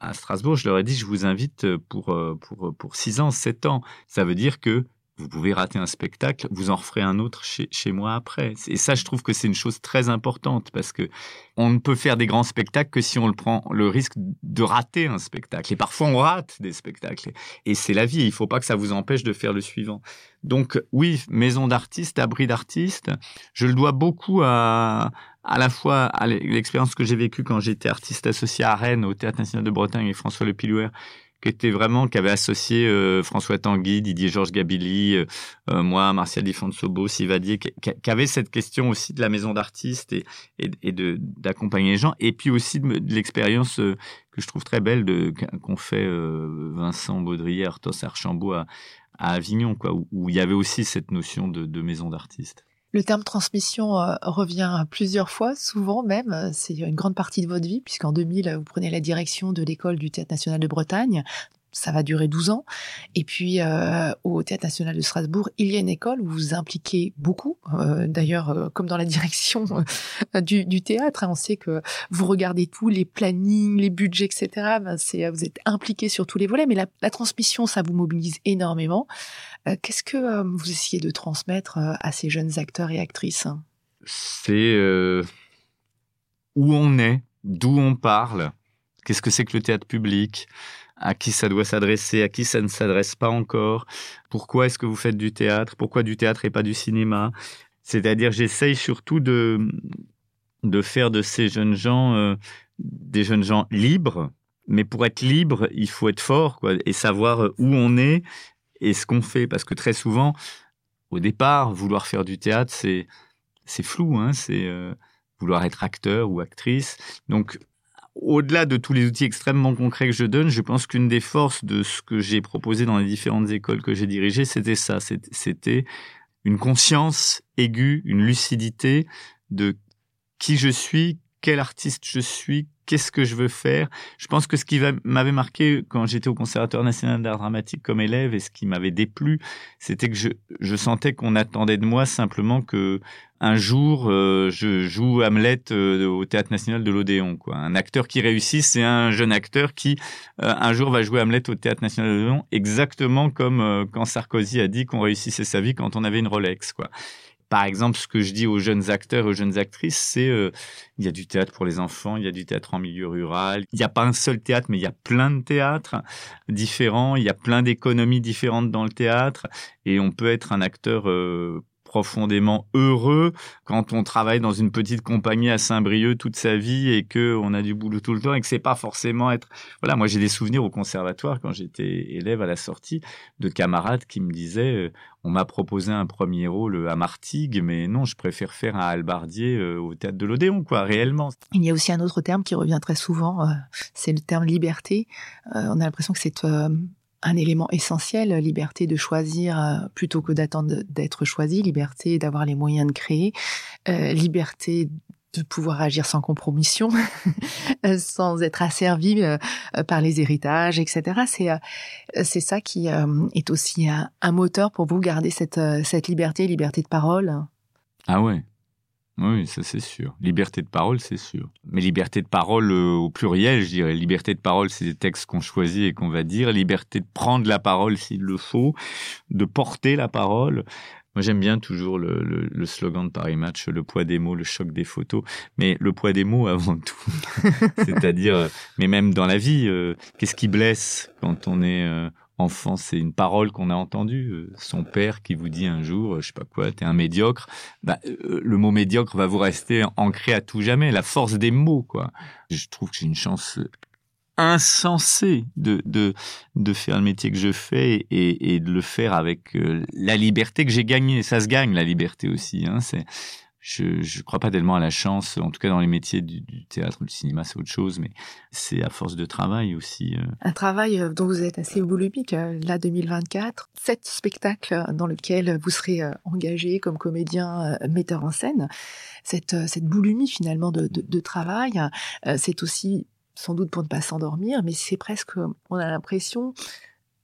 à Strasbourg, je leur ai dit, je vous invite pour, euh, pour, pour 6 ans, 7 ans. Ça veut dire que vous pouvez rater un spectacle, vous en referez un autre chez, moi après. Et ça, je trouve que c'est une chose très importante parce que on ne peut faire des grands spectacles que si on le prend le risque de rater un spectacle. Et parfois, on rate des spectacles. Et c'est la vie. Il ne faut pas que ça vous empêche de faire le suivant. Donc, oui, maison d'artiste, abri d'artiste. Je le dois beaucoup à, à la fois à l'expérience que j'ai vécue quand j'étais artiste associé à Rennes au Théâtre National de Bretagne et François Le Pilouer qui était vraiment, qui avait associé euh, François Tanguy, Didier Georges Gabilly, euh, euh, moi, Martial Di Fonsobo, Sivadier, qui, avait cette question aussi de la maison d'artistes et, de d'accompagner les gens, et puis aussi de, l'expérience que je trouve très belle de qu'ont fait Vincent Baudrier, Arthos Archambault à, à Avignon, quoi, où, il y avait aussi cette notion de, maison d'artiste. Le terme transmission euh, revient plusieurs fois, souvent même. C'est une grande partie de votre vie, puisqu'en 2000, vous prenez la direction de l'école du Théâtre national de Bretagne, ça va durer 12 ans. Et puis euh, au Théâtre national de Strasbourg, il y a une école où vous vous impliquez beaucoup. Euh, d'ailleurs, euh, comme dans la direction du, théâtre, hein, on sait que vous regardez tout, les plannings, les budgets, etc. Ben, vous êtes impliqué sur tous les volets, mais la, la transmission, ça vous mobilise énormément. qu'est-ce que vous essayez de transmettre à ces jeunes acteurs et actrices C'est où on est, d'où on parle, qu'est-ce que c'est que le théâtre public? À qui ça doit s'adresser, à qui ça ne s'adresse pas encore, pourquoi est-ce que vous faites du théâtre, pourquoi du théâtre et pas du cinéma? C'est-à-dire, j'essaye surtout de, de faire de ces jeunes gens euh, des jeunes gens libres, mais pour être libre, il faut être fort quoi, et savoir où on est et ce qu'on fait. Parce que très souvent, au départ, vouloir faire du théâtre, c'est c'est flou, hein, c'est euh, vouloir être acteur ou actrice. Donc au-delà de tous les outils extrêmement concrets que je donne, je pense qu'une des forces de ce que j'ai proposé dans les différentes écoles que j'ai dirigées, c'était ça. C'était une conscience aiguë, une lucidité de qui je suis, quel artiste je suis, qu'est-ce que je veux faire. Je pense que ce qui m'avait marqué quand j'étais au Conservatoire national d'art dramatique comme élève et ce qui m'avait déplu, c'était que je, je sentais qu'on attendait de moi simplement que un jour euh, je joue Hamlet euh, au Théâtre national de l'Odéon. Un acteur qui réussit, c'est un jeune acteur qui euh, un jour va jouer Hamlet au Théâtre national de l'Odéon, exactement comme quand Sarkozy a dit qu'on réussissait sa vie quand on avait une Rolex. Quoi par exemple, ce que je dis aux jeunes acteurs, aux jeunes actrices, c'est euh, il y a du théâtre pour les enfants, il y a du théâtre en milieu rural. Il n'y a pas un seul théâtre, mais il y a plein de théâtres différents. Il y a plein d'économies différentes dans le théâtre, et on peut être un acteur euh, profondément heureux quand on travaille dans une petite compagnie à Saint-Brieuc toute sa vie et que on a du boulot tout le temps et que c'est pas forcément être voilà moi j'ai des souvenirs au conservatoire quand j'étais élève à la sortie de camarades qui me disaient euh, on m'a proposé un premier rôle à Martigues mais non je préfère faire un Albardier euh, au théâtre de l'Odéon quoi réellement. Il y a aussi un autre terme qui revient très souvent euh, c'est le terme liberté. On a l'impression que c'est un élément essentiel, liberté de choisir euh, plutôt que d'attendre d'être choisi, liberté d'avoir les moyens de créer, euh, liberté de pouvoir agir sans compromission, sans être asservi euh, par les héritages, etc. C'est c'est ça qui est aussi un, un, moteur pour vous garder cette cette liberté, liberté de parole? Ah ouais, oui, ça c'est sûr. Liberté de parole, c'est sûr. Mais liberté de parole euh, au pluriel, je dirais. Liberté de parole, c'est des textes qu'on choisit et qu'on va dire. Liberté de prendre la parole s'il le faut, de porter la parole. Moi, j'aime bien toujours le, le, slogan de Paris Match, le poids des mots, le choc des photos. Mais le poids des mots avant tout. C'est-à-dire, euh, mais même dans la vie, euh, qu'est-ce qui blesse quand on est enfant, c'est une parole qu'on a entendue. Euh, son père qui vous dit un jour, euh, je sais pas quoi, t'es un médiocre. Bah, euh, le mot médiocre va vous rester ancré à tout jamais. La force des mots, quoi. Je trouve que j'ai une chance insensée de, de, de faire le métier que je fais et, et de le faire avec la liberté que j'ai gagnée. Ça se gagne, la liberté aussi. Hein. C'est, je ne crois pas tellement à la chance, en tout cas dans les métiers du, théâtre ou du cinéma, c'est autre chose, mais c'est à force de travail aussi. Euh. Un travail euh, dont vous êtes assez boulimique, euh, là 2024, sept spectacles dans lesquels vous serez engagé comme comédien, metteur en scène. Cette, cette boulimie finalement de travail, c'est aussi sans doute pour ne pas s'endormir, mais c'est presque, on a l'impression,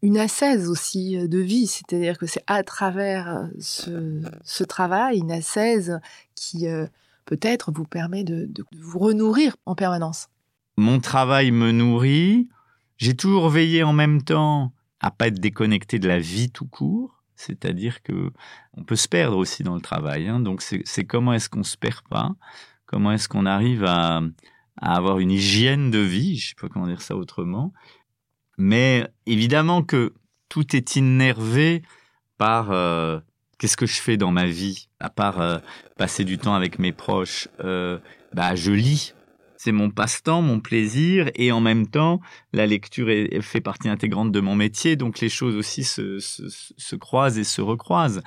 une assaise aussi euh, de vie, c'est-à-dire que c'est à travers euh, ce, travail, une assaise qui euh, peut-être vous permet de, vous renourrir en permanence. Mon travail me nourrit. J'ai toujours veillé en même temps à pas être déconnecté de la vie tout court. C'est-à-dire que on peut se perdre aussi dans le travail. Hein. Donc c'est comment est-ce qu'on se perd pas? Comment est-ce qu'on arrive à, à avoir une hygiène de vie? Je sais pas comment dire ça autrement mais évidemment que tout est innervé par euh, qu'est-ce que je fais dans ma vie, à part euh, passer du temps avec mes proches. Euh, bah, je lis. C'est mon passe-temps, mon plaisir, et en même temps, la lecture fait partie intégrante de mon métier, donc les choses aussi se croisent et se recroisent.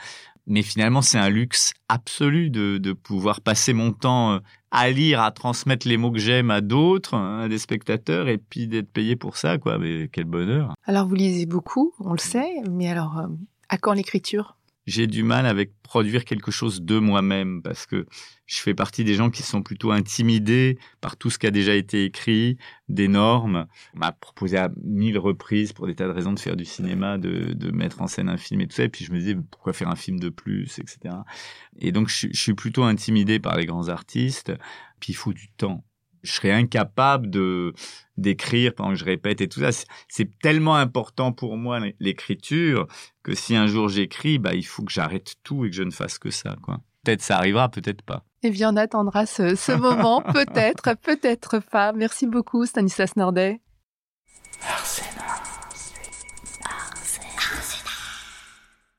Mais finalement, c'est un luxe absolu de, de pouvoir passer mon temps à lire, à transmettre les mots que j'aime à d'autres, hein, à des spectateurs, et puis d'être payé pour ça, quoi. Mais quel bonheur. Alors vous lisez beaucoup, on le sait, mais alors euh, À quand l'écriture? J'ai du mal avec produire quelque chose de moi-même parce que je fais partie des gens qui sont plutôt intimidés par tout ce qui a déjà été écrit, des normes. On m'a proposé à mille reprises pour des tas de raisons de faire du cinéma, de, mettre en scène un film et tout ça. Et puis je me disais pourquoi faire un film de plus, etc. Et donc je, je suis plutôt intimidé par les grands artistes. Puis il faut du temps je serais incapable de d'écrire pendant que je répète et tout ça. C'est tellement important pour moi l'écriture que si un jour j'écris, bah il faut que j'arrête tout et que je ne fasse que ça. Quoi. Peut-être ça arrivera, peut-être pas. Eh bien, on attendra ce, moment, peut-être, peut-être pas. Merci beaucoup, Stanislas Nordet.